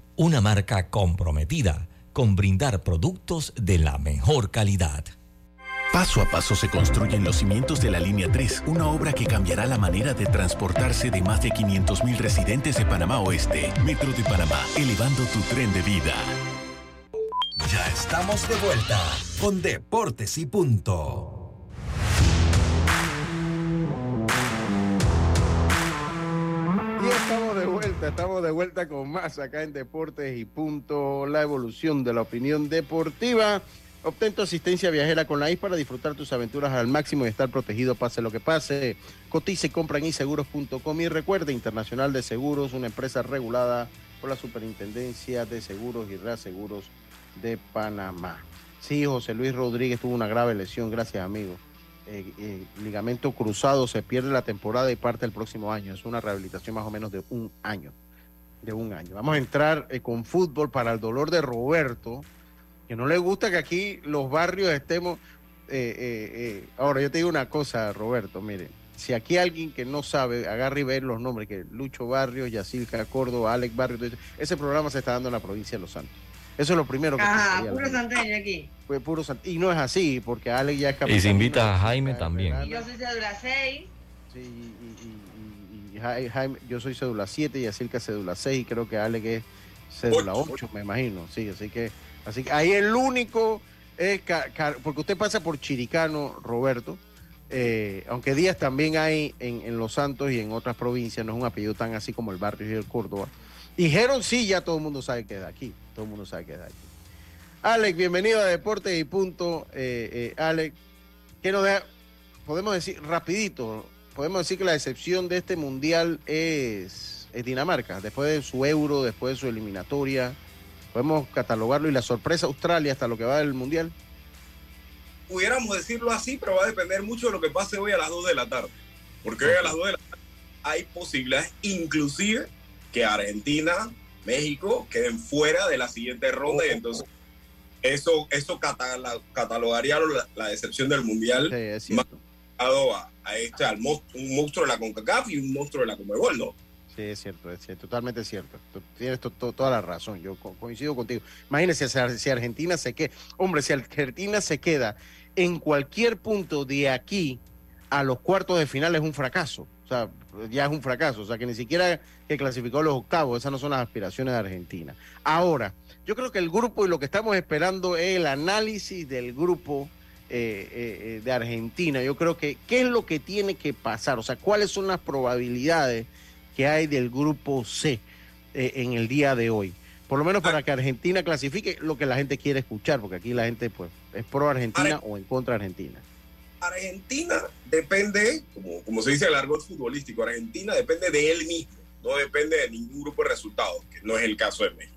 una marca comprometida con brindar productos de la mejor calidad. Paso a paso se construyen los cimientos de la Línea 3, una obra que cambiará la manera de transportarse de más de 500.000 residentes de Panamá Oeste. Metro de Panamá, elevando tu tren de vida. Ya estamos de vuelta con Deportes y Punto. Y estamos de vuelta, estamos de vuelta con más acá en Deportes y Punto, la evolución de la opinión deportiva. Obtén tu asistencia viajera con la IS para disfrutar tus aventuras al máximo y estar protegido pase lo que pase. Cotice compra en iseguros.com y recuerde, Internacional de Seguros, una empresa regulada por la Superintendencia de Seguros y Reaseguros de Panamá. Sí, José Luis Rodríguez tuvo una grave lesión, gracias amigo. Eh, eh, ligamento cruzado, se pierde la temporada y parte el próximo año. Es una rehabilitación más o menos de un año. De un año. Vamos a entrar eh, con fútbol para el dolor de Roberto, que no le gusta que aquí los barrios estemos. ahora, yo te digo una cosa, Roberto, miren. Si aquí alguien que no sabe, agarra y ve los nombres, que Lucho Barrios, Yacilca Córdoba, Alex Barrios, ese programa se está dando en la provincia de Los Santos. Eso es lo primero que Ajá, puro santeño aquí. Fue puro sant- Y no es así, porque Alex ya es Y se invita a Jaime también. verano. Y yo soy cédula 6. Sí, y, y- y- y Jaime, yo soy cédula 7 y Asilka cédula 6 y creo que Ale que es cédula 8, me imagino. Sí, así que, así que ahí el único es, porque usted pasa por Chiricano, Roberto, eh, aunque Díaz también hay en, Los Santos y en otras provincias, no es un apellido tan así como el barrio y el Córdoba. Y Geron sí, ya todo el mundo sabe que es de aquí, todo el mundo sabe que es de aquí. Alex, bienvenido a Deportes y Punto. Eh, eh, Alex, ¿qué nos Podemos decir rapidito, podemos decir que la excepción de este mundial es, Dinamarca, después de su euro, después de su eliminatoria. Podemos catalogarlo y la sorpresa Australia hasta lo que va del mundial. Pudiéramos decirlo así, pero va a depender mucho de lo que pase hoy a las 2 de la tarde. Porque hoy a las 2 de la tarde hay posibilidades, inclusive, que Argentina, México queden fuera de la siguiente ronda. y entonces eso, eso catalogaría la, decepción del mundial. Sí, a, a este, al un monstruo de la CONCACAF y un monstruo de la CONMEBOL, ¿no? Sí, es cierto, es totalmente cierto. Tienes toda la razón, yo coincido contigo. Imagínese si Argentina se queda, hombre, si Argentina se queda en cualquier punto de aquí a los cuartos de final es un fracaso. Sea, ya es un fracaso. O sea, que ni siquiera que clasificó los octavos, esas no son las aspiraciones de Argentina. Ahora, yo creo que el grupo y lo que estamos esperando es el análisis del grupo eh, eh, de Argentina. Yo creo que, ¿qué es lo que tiene que pasar? O sea, ¿cuáles son las probabilidades que hay del grupo C eh, en el día de hoy? Por lo menos para que Argentina clasifique lo que la gente quiere escuchar, porque aquí la gente pues es pro Argentina o en contra Argentina. Argentina depende, como, se dice el argot futbolístico, Argentina depende de él mismo, no depende de ningún grupo de resultados, que no es el caso de México.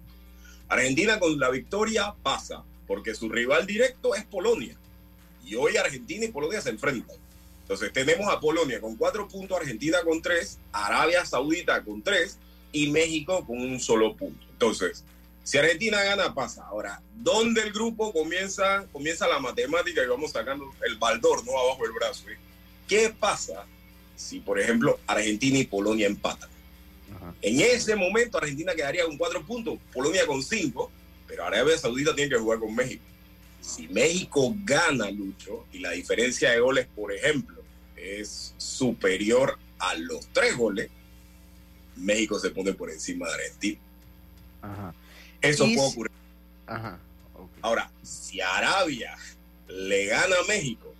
Argentina con la victoria pasa, porque su rival directo es Polonia. Y hoy Argentina y Polonia se enfrentan. Entonces tenemos a Polonia con cuatro puntos, Argentina con tres, Arabia Saudita con tres y México con un solo punto. Entonces, si Argentina gana, pasa. Ahora, ¿dónde el grupo comienza, comienza la matemática y vamos sacando el baldor, no abajo del brazo? ¿eh? ¿Qué pasa si, por ejemplo, Argentina y Polonia empatan? En ese momento Argentina quedaría con cuatro puntos, Polonia con cinco, pero Arabia Saudita tiene que jugar con México. Si México gana, Lucho, y la diferencia de goles, por ejemplo, es superior a los tres goles, México se pone por encima de Argentina. Eso puede ocurrir. Ahora, si Arabia le gana a México,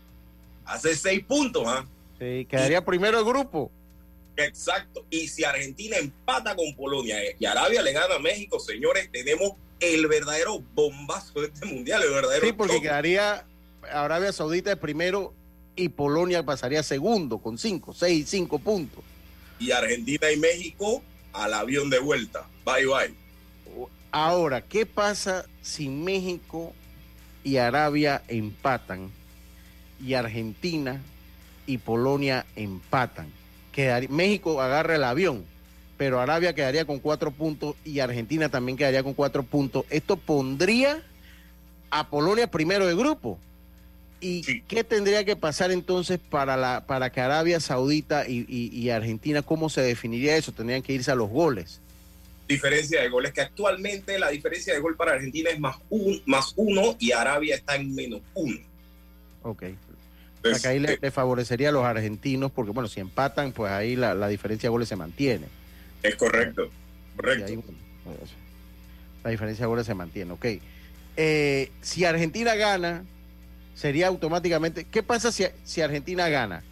hace seis puntos, ¿ah? Sí, quedaría primero el grupo. Exacto. Y si Argentina empata con Polonia y Arabia le gana a México, señores, tenemos el verdadero bombazo de este mundial, el verdadero. Sí, porque quedaría Arabia Saudita de primero y Polonia pasaría segundo con cinco, seis, cinco puntos. Y Argentina y México al avión de vuelta. Bye bye. Ahora, ¿qué pasa si México y Arabia empatan y Argentina y Polonia empatan? México agarra el avión, pero Arabia quedaría con cuatro puntos y Argentina también quedaría con cuatro puntos. Esto pondría a Polonia primero de grupo. ¿Y qué tendría que pasar entonces para, la, para que Arabia Saudita y, Argentina, cómo se definiría eso? Tendrían que irse a los goles. Diferencia de goles, que actualmente la diferencia de gol para Argentina es más, un, más uno y Arabia está en menos uno. Ok, ahí le, favorecería a los argentinos, porque bueno, si empatan, pues ahí la, diferencia de goles se mantiene. Es correcto, correcto. la diferencia de goles se mantiene, ok. Eh, si Argentina gana, sería automáticamente. ¿Qué pasa si, si Argentina gana?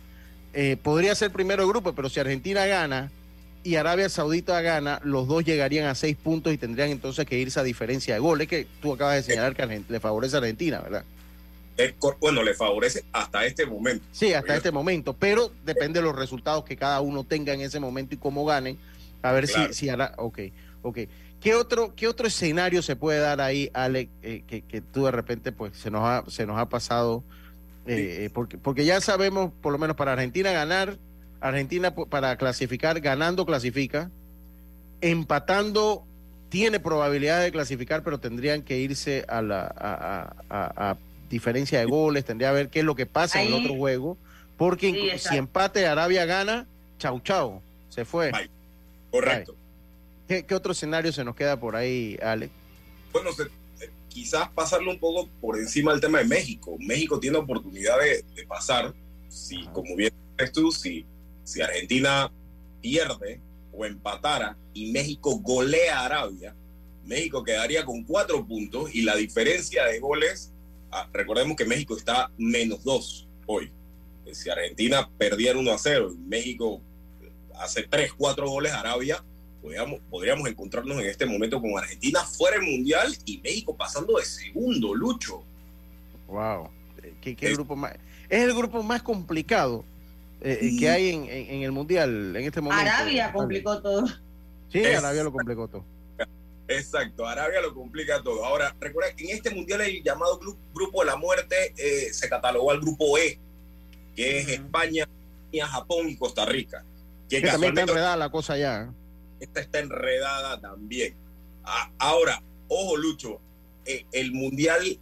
Eh, podría ser primero grupo, pero si Argentina gana y Arabia Saudita gana, los dos llegarían a seis puntos y tendrían entonces que irse a diferencia de goles, que tú acabas de señalar que le favorece a Argentina, ¿verdad? bueno, le favorece hasta este momento. Sí, hasta este momento, pero depende de los resultados que cada uno tenga en ese momento y cómo ganen. A ver si, si hará. Ok, ok. ¿Qué otro, ¿Qué otro escenario se puede dar ahí, Alex, eh, que, tú de repente pues se nos ha, se nos ha pasado? Eh, porque, porque ya sabemos, por lo menos para Argentina ganar, Argentina para clasificar, ganando clasifica, empatando tiene probabilidad de clasificar, pero tendrían que irse a la a diferencia de goles, tendría que ver qué es lo que pasa en el otro juego, porque si empate Arabia gana, chau chau, se fue. Correcto. ¿Qué, otro escenario se nos queda por ahí, Ale? Bueno, eh, quizás pasarlo un poco por encima del tema de México. México tiene oportunidad de, pasar, si, como bien dices tú, si, si Argentina pierde o empatara y México golea a Arabia, México quedaría con cuatro puntos y la diferencia de goles, ah, recordemos que México está menos dos hoy. Si Argentina perdiera 1 a 0 y México hace tres, cuatro goles a Arabia, podríamos, podríamos encontrarnos en este momento con Argentina fuera del Mundial y México pasando de segundo, Lucho. Wow. ¿Qué, qué grupo más? Es el grupo más complicado eh, que hay en, en, el Mundial en este momento. Arabia complicó todo. Sí, Arabia lo complicó todo. Exacto, Arabia lo complica todo. Ahora, recuerda que en este mundial el llamado Grupo de la Muerte eh, se catalogó al Grupo E, que es España, Japón y Costa Rica. Que, también está enredada la cosa ya. Esta está enredada también. ahora, ojo, Lucho, eh, el mundial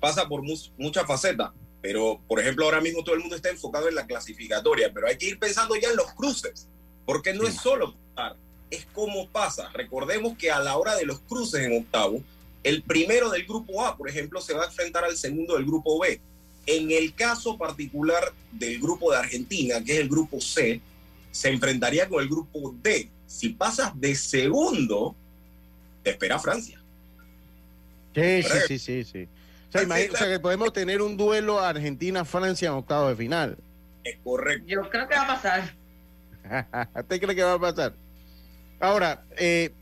pasa por muchas facetas, pero por ejemplo, ahora mismo todo el mundo está enfocado en la clasificatoria, pero hay que ir pensando ya en los cruces, porque no es solo pasar es como pasa. Recordemos que a la hora de los cruces en octavo, el primero del grupo A, por ejemplo, se va a enfrentar al segundo del grupo B. En el caso particular del grupo de Argentina, que es el grupo C, se enfrentaría con el grupo D. Si pasas de segundo, te espera Francia. Sí, sí, sí, sí, sí. O sea, o sea, que podemos tener un duelo Argentina-Francia en octavo de final. Es correcto. Yo creo que va a pasar. ¿Usted cree que va a pasar? Ahora, eh,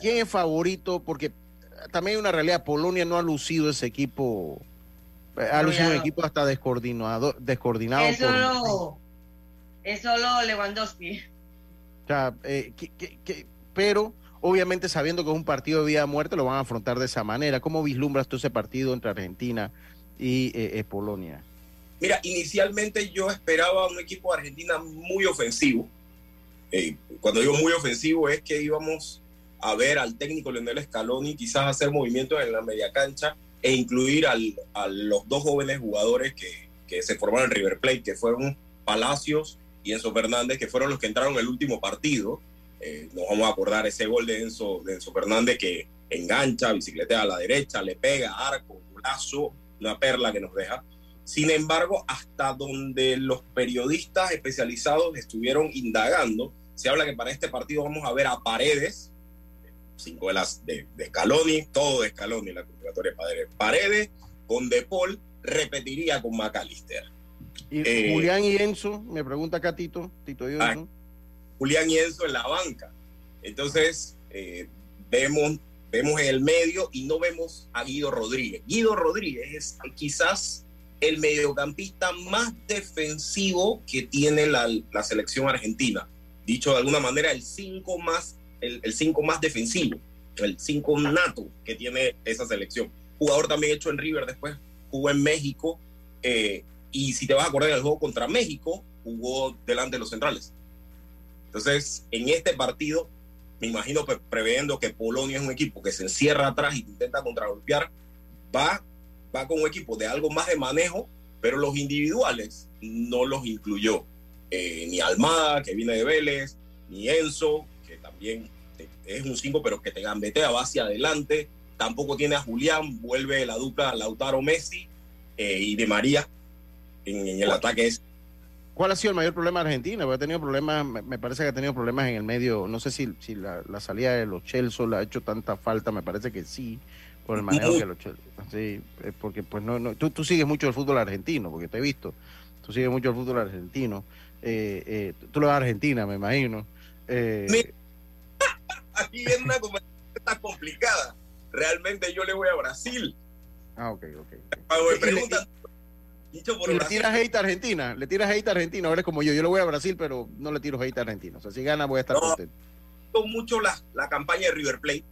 ¿quién es favorito? Porque también hay una realidad, Polonia no ha lucido ese equipo, eh, ha lucido un equipo hasta descoordinado. descoordinado es, solo, es solo Lewandowski. O sea, eh, pero obviamente sabiendo que es un partido de vida o muerte, lo van a afrontar de esa manera. ¿Cómo vislumbras tú ese partido entre Argentina y Polonia? Mira, inicialmente yo esperaba un equipo de Argentina muy ofensivo eh, cuando digo muy ofensivo es que íbamos a ver al técnico Leonel Scaloni quizás hacer movimientos en la media cancha e incluir al, a los dos jóvenes jugadores que, que, se formaron en River Plate, que fueron Palacios y Enzo Fernández, que fueron los que entraron en el último partido. Eh, nos vamos a acordar ese gol de Enzo, de Enzo Fernández que engancha, bicicletea a la derecha, le pega, arco, brazo, una perla que nos deja. Sin embargo, hasta donde los periodistas especializados estuvieron indagando, se habla que para este partido vamos a ver a Paredes, cinco de las de, Scaloni, todo de Scaloni, la convocatoria de Paredes. Paredes con De Paul repetiría con McAllister. ¿Y eh, Julián y Enzo? Me pregunta acá Tito, Tito ah, Julián y Enzo en la banca. Entonces, eh, vemos, vemos en el medio y no vemos a Guido Rodríguez. Guido Rodríguez es quizás el mediocampista más defensivo que tiene la, la selección argentina dicho de alguna manera, el 5 más, el, cinco más defensivo, el 5 nato que tiene esa selección. Jugador también hecho en River, después jugó en México, eh, y si te vas a acordar del juego contra México, jugó delante de los centrales. Entonces, en este partido, me imagino que previendo que Polonia es un equipo que se encierra atrás y intenta contragolpear, va, va con un equipo de algo más de manejo, pero los individuales no los incluyó. Eh, ni Almada, que viene de Vélez, ni Enzo, que también es un 5, pero que te gambetea, va hacia adelante. Tampoco tiene a Julián, vuelve la dupla Lautaro Messi eh, y de María en, el ataque. ¿Cuál ha sido el mayor problema de Argentina? Porque ha tenido problemas, me parece que ha tenido problemas en el medio. No sé si, si la, salida de los Chelsea le ha hecho tanta falta, me parece que sí, por el manejo que los Chelsea. Sí, porque pues no, no tú, tú sigues mucho el fútbol argentino, porque te he visto. Tú sigues mucho el fútbol argentino. Eh, eh, tú lo vas a Argentina, me imagino. Eh, Aquí viene una conversación complicada. Realmente yo le voy a Brasil. Ah, ok, ok. Le tiras hate a Argentina, le tiras hate a Argentina, ahora es como yo, yo le voy a Brasil, pero no le tiro hate a Argentina. O sea, si gana voy a estar contento. mucho la, la campaña de River Plate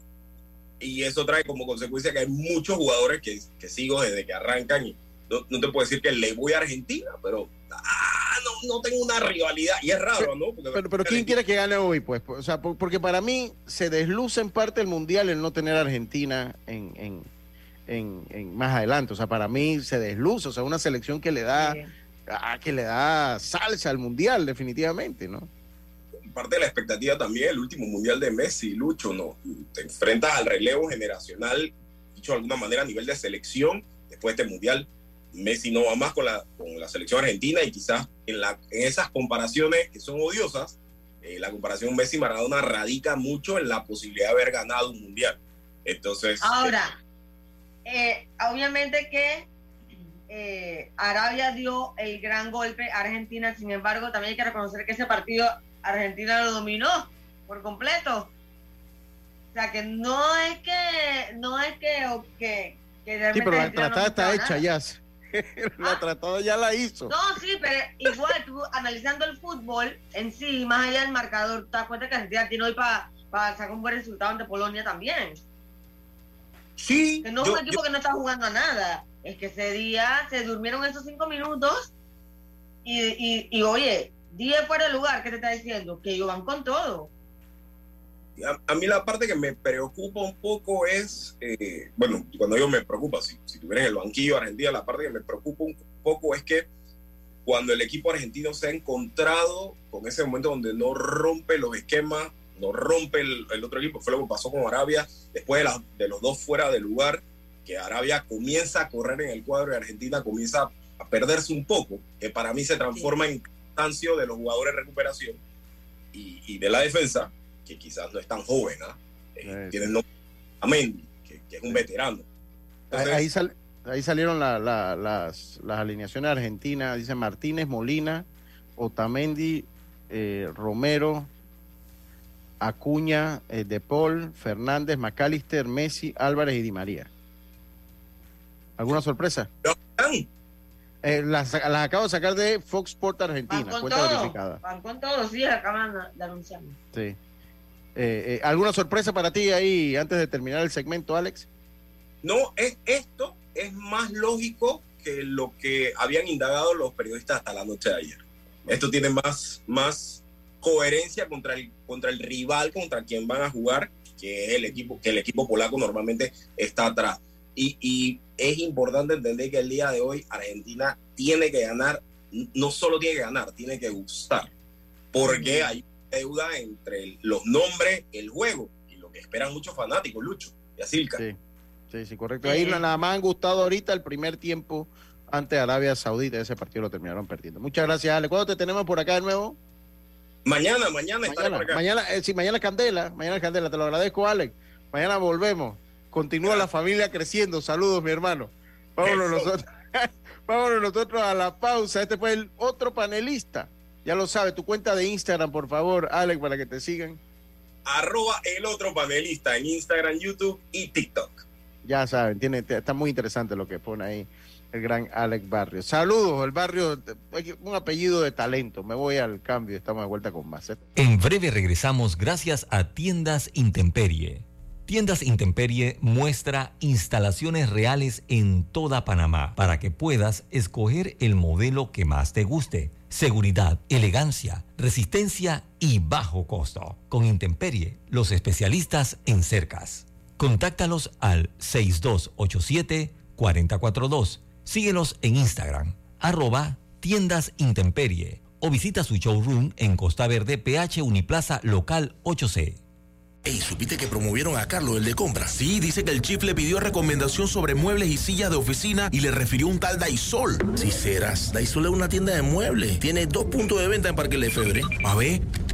y eso trae como consecuencia que hay muchos jugadores que, que sigo desde que arrancan y no, no, te puedo decir que le voy a Argentina, pero ah, no, no, tengo una rivalidad. Y es raro, ¿no? pero, pero ¿quién quiere que gane hoy? Pues, o sea, porque para mí se desluce en parte el mundial el no tener a Argentina en, en, en, en, más adelante. O sea, para mí se desluce. O sea, una selección que le da, que le da salsa al mundial, definitivamente, ¿no? Parte de la expectativa también, el último mundial de Messi, Lucho, ¿no? Te enfrentas al relevo generacional, dicho de alguna manera, a nivel de selección, después de este mundial Messi no va más con la, con la selección argentina y quizás en, la, en esas comparaciones que son odiosas, eh, la comparación Messi-Maradona radica mucho en la posibilidad de haber ganado un mundial. Entonces. Ahora, eh, obviamente que eh, Arabia dio el gran golpe a Argentina, sin embargo, también hay que reconocer que ese partido Argentina lo dominó por completo. O sea que no es que, no es que, que, que Sí, pero la no tratada está hecha ya. la tratada ya la hizo. No, sí, pero igual tú analizando el fútbol en sí, más allá del marcador, te das cuenta que Argentina tiene hoy para sacar un buen resultado ante Polonia también. Sí. Que no es un equipo que no está jugando a nada. Es que ese día se durmieron esos cinco minutos y, y, y oye, 10 fuera de lugar, ¿qué te está diciendo? Que ellos van con todo. a, a mí la parte que me preocupa un poco es, eh, bueno, cuando yo me preocupa, si, si tuviera en el banquillo Argentina, la parte que me preocupa un poco es que cuando el equipo argentino se ha encontrado con ese momento donde no rompe los esquemas, no rompe el, el otro equipo, fue lo que pasó con Arabia, después de, la- de los dos fuera de lugar, que Arabia comienza a correr en el cuadro y Argentina comienza a perderse un poco, que para mí se transforma en cansancio de los jugadores de recuperación y, y de la defensa, que quizás no es tan joven, ¿ah? Eh, tienen nombre a Mendy, que, que es un veterano. Ahí, ahí sal- ahí salieron la- la- las, las alineaciones argentinas. Dice Martínez, Molina, Otamendi, eh, Romero, Acuña, eh, De Paul, Fernández, McAllister, Messi, Álvarez y Di María. ¿Alguna sorpresa? Eh, las, las acabo de sacar de Fox Sport Van Argentina, con cuenta todo. verificada. Van con todo, sí, acaban de anunciar. Sí. Eh, eh, ¿Alguna sorpresa para ti ahí antes de terminar el segmento, Alex? No, es, esto es más lógico que lo que habían indagado los periodistas hasta la noche de ayer. Esto tiene más, más coherencia contra el, contra el rival contra quien van a jugar, que es el equipo, que el equipo polaco normalmente está atrás. Y, y es importante entender que el día de hoy Argentina tiene que ganar, no solo tiene que ganar, tiene que gustar, porque hay deuda entre los nombres, el juego y lo que esperan muchos fanáticos, Lucho y Asilca. Sí, sí, sí, correcto. Ahí nada más han gustado ahorita el primer tiempo ante Arabia Saudita. Ese partido lo terminaron perdiendo. Muchas gracias, Ale. ¿Cuándo te tenemos por acá de nuevo? Mañana, mañana estaré Mañana, por acá. mañana, eh, sí, mañana es Candela. Mañana es Candela. Te lo agradezco, Alex. Mañana volvemos. Continúa la familia creciendo. Saludos, mi hermano. Vámonos Eso. nosotros. Vámonos nosotros a la pausa. Este fue el otro panelista. Ya lo sabe, tu cuenta de Instagram, por favor, Alex, para que te sigan. Arroba el otro panelista en Instagram, YouTube y TikTok. Ya saben, tiene, está muy interesante lo que pone ahí el gran Alex Barrio. Saludos, el barrio, un apellido de talento. Me voy al cambio, estamos de vuelta con más. ¿eh? En breve regresamos gracias a Tiendas Intemperie. Tiendas Intemperie muestra instalaciones reales en toda Panamá para que puedas escoger el modelo que más te guste. Seguridad, elegancia, resistencia y bajo costo. Con Intemperie, los especialistas en cercas. Contáctalos al 6287-4042. Síguelos en Instagram, arroba tiendas Intemperie o visita su showroom en Costa Verde, PH Uniplaza Local 8C. Ey, ¿supiste que promovieron a Carlos, el de compras? Sí, dice que el chief le pidió recomendación sobre muebles y sillas de oficina y le refirió un tal Daisol. Si serás, Daisol es una tienda de muebles. Tiene dos puntos de venta en Parque Lefebvre. A ver,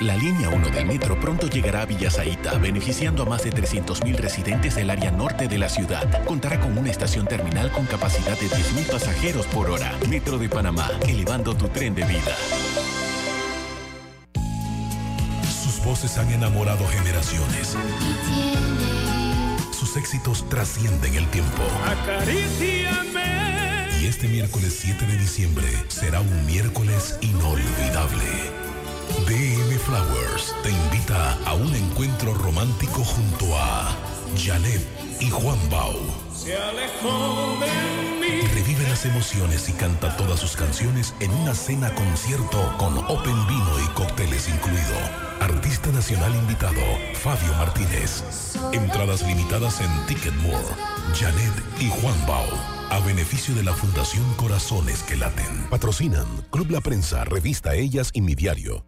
La línea 1 del metro pronto llegará a Villasaita, beneficiando a más de 300.000 residentes del área norte de la ciudad. Contará con una estación terminal con capacidad de 10.000 pasajeros por hora. Metro de Panamá, elevando tu tren de vida. Sus voces han enamorado generaciones. Sus éxitos trascienden el tiempo. Y este miércoles 7 de diciembre será un miércoles inolvidable. DM Flowers te invita a un encuentro romántico junto a Janet y Juan Bau. Revive las emociones y canta todas sus canciones en una cena concierto con Open Vino y cócteles incluido. Artista nacional invitado, Fabio Martínez. Entradas limitadas en Ticketmore. Janet y Juan Bau. A beneficio de la Fundación Corazones que Laten. Patrocinan Club La Prensa, Revista Ellas y Mi Diario.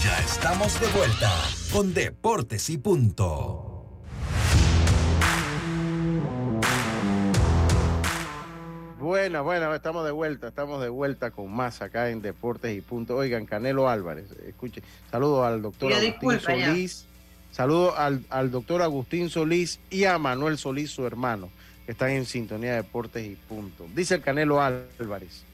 Ya estamos de vuelta con Deportes y Punto. Buena, bueno, estamos de vuelta, estamos de vuelta con más acá en Deportes y Punto. Oigan, Canelo Álvarez, escuche, saludo al doctor Agustín Solís, saludo al, al doctor Agustín Solís y a Manuel Solís, su hermano, que están en sintonía de Deportes y Punto. Dice el Canelo Álvarez,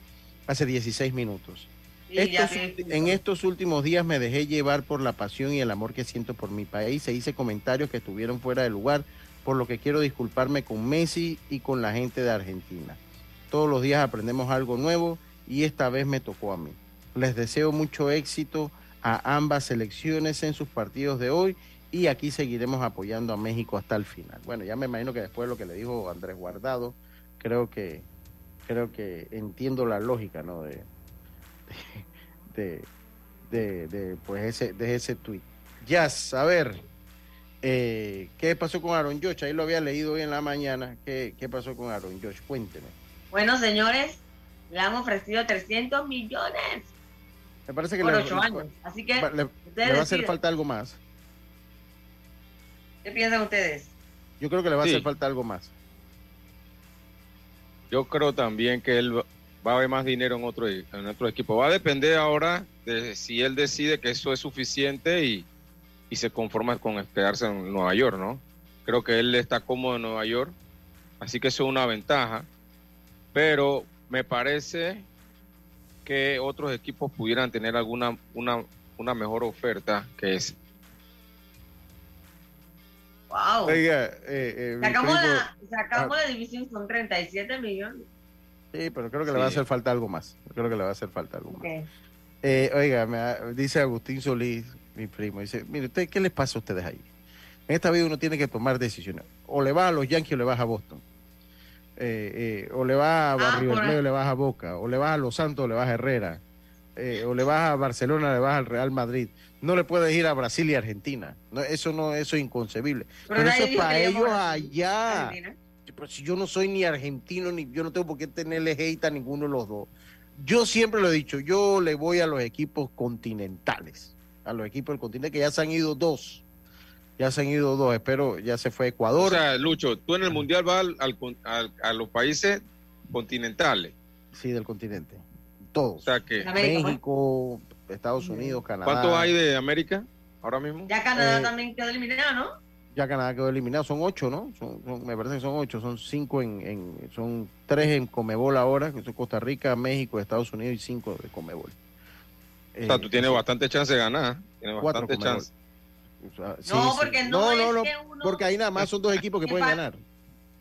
hace 16 minutos. Estos, en estos últimos días me dejé llevar por la pasión y el amor que siento por mi país e hice comentarios que estuvieron fuera de lugar, por lo que quiero disculparme con Messi y con la gente de Argentina. Todos los días aprendemos algo nuevo y esta vez me tocó a mí. Les deseo mucho éxito a ambas selecciones en sus partidos de hoy y aquí seguiremos apoyando a México hasta el final. Bueno, ya me imagino que después de lo que le dijo Andrés Guardado, creo que creo que entiendo la lógica, ¿no? De de, de, de, pues ese de ese tweet. Ya, a ver, eh, ¿qué pasó con Aaron Josh? Ahí lo había leído hoy en la mañana. ¿Qué, qué pasó con Aaron Josh? Cuénteme. Bueno, señores, le han ofrecido 300 millones. Me parece que por le, ocho años. Así que le, le va a hacer falta algo más. ¿Qué piensan ustedes? Yo creo que le va Sí. a hacer falta algo más. Yo creo también que él va a haber más dinero en otro, en otro equipo. Va a depender ahora de si él decide que eso es suficiente y, y se conforma con quedarse en Nueva York, ¿no? Creo que él está cómodo en Nueva York, así que eso es una ventaja. Pero me parece que otros equipos pudieran tener alguna una, una mejor oferta que es Wow. Oiga, eh, eh, Sacamos, primo- la, sacamos la división, son 37 millones. Sí, pero creo que le va a hacer falta algo más. Creo que le va a hacer falta algo más. Eh, oiga, me dice Agustín Solís, mi primo, dice, mire, usted, ¿qué les pasa a ustedes ahí? En esta vida uno tiene que tomar decisiones. O le vas a los Yankees o le vas a Boston. Eh, eh, o le vas a Barrio. Nuevo o le vas a Boca. O le vas a Los Santos o le vas a Herrera. Eh, o le vas a Barcelona o le vas al Real Madrid. No le puedes ir a Brasil y Argentina. No, eso no, eso es inconcebible. Pero, eso es para ellos allá. Argentina. Pero si yo no soy ni argentino, ni yo no tengo por qué tenerle hate a ninguno de los dos. Yo siempre lo he dicho, yo le voy a los equipos continentales, a los equipos del continente, que ya se han ido dos. Ya se han ido dos, espero, ya se fue O Ecuador. sea, Lucho, tú en el Mundial vas al- al con- al- a los países continentales. sí, del continente. Todos. O sea que, América, México, Estados Unidos, Canadá. ¿cuántos hay de América ahora mismo? Ya Canadá Eh, también quedó eliminado, ¿no? Ya Canadá quedó eliminado, son ocho, ¿no? Son, son- me parece que son ocho, son cinco en, en- son tres en Comebol ahora, que son Costa Rica, México, Estados Unidos y cinco de Comebol. O sea, tú tienes Eh, bastante chance de ganar. Tienes bastante Comebol. chance. o sea, sí, No, sí. porque no es que uno- porque ahí nada más son dos equipos que pueden ganar.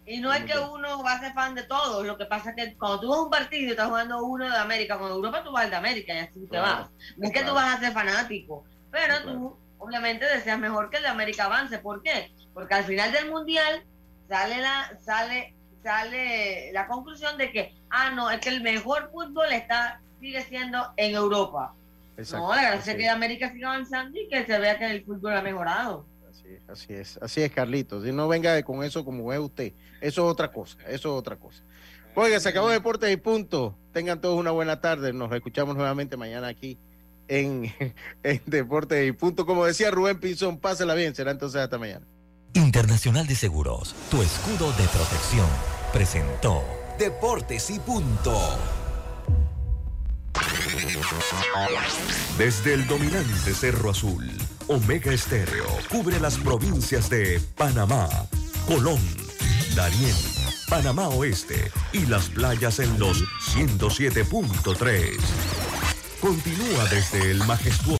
Y no es que uno va a ser fan de todos, lo que pasa es que cuando tú vas a un partido y estás jugando uno de América, con Europa tú vas al de América y así te Claro, vas. No es que tú vas a ser fanático, pero Claro. tú obviamente deseas mejor que el de América avance. ¿Por qué? Porque al final del mundial sale la, sale, sale la conclusión de que, ah, no, es que el mejor fútbol está, sigue siendo en Europa. Exacto, no, la gracia es que. América siga avanzando y que se vea que el fútbol ha mejorado. Así es, así es, así es, Carlitos. Si no venga con eso como es usted. Eso es otra cosa, eso es otra cosa. Oiga, se acabó Deportes y punto. Tengan todos una buena tarde. Nos escuchamos nuevamente mañana aquí en, en Deportes y Punto. Como decía Rubén Pinzón, pásela bien. Será entonces hasta mañana. Internacional de Seguros, tu escudo de protección, presentó Deportes y Punto. Desde el dominante Cerro Azul, Omega Estéreo cubre las provincias de Panamá, Colón, Darién, Panamá Oeste y las playas en los 107.3. Continúa desde el majestuoso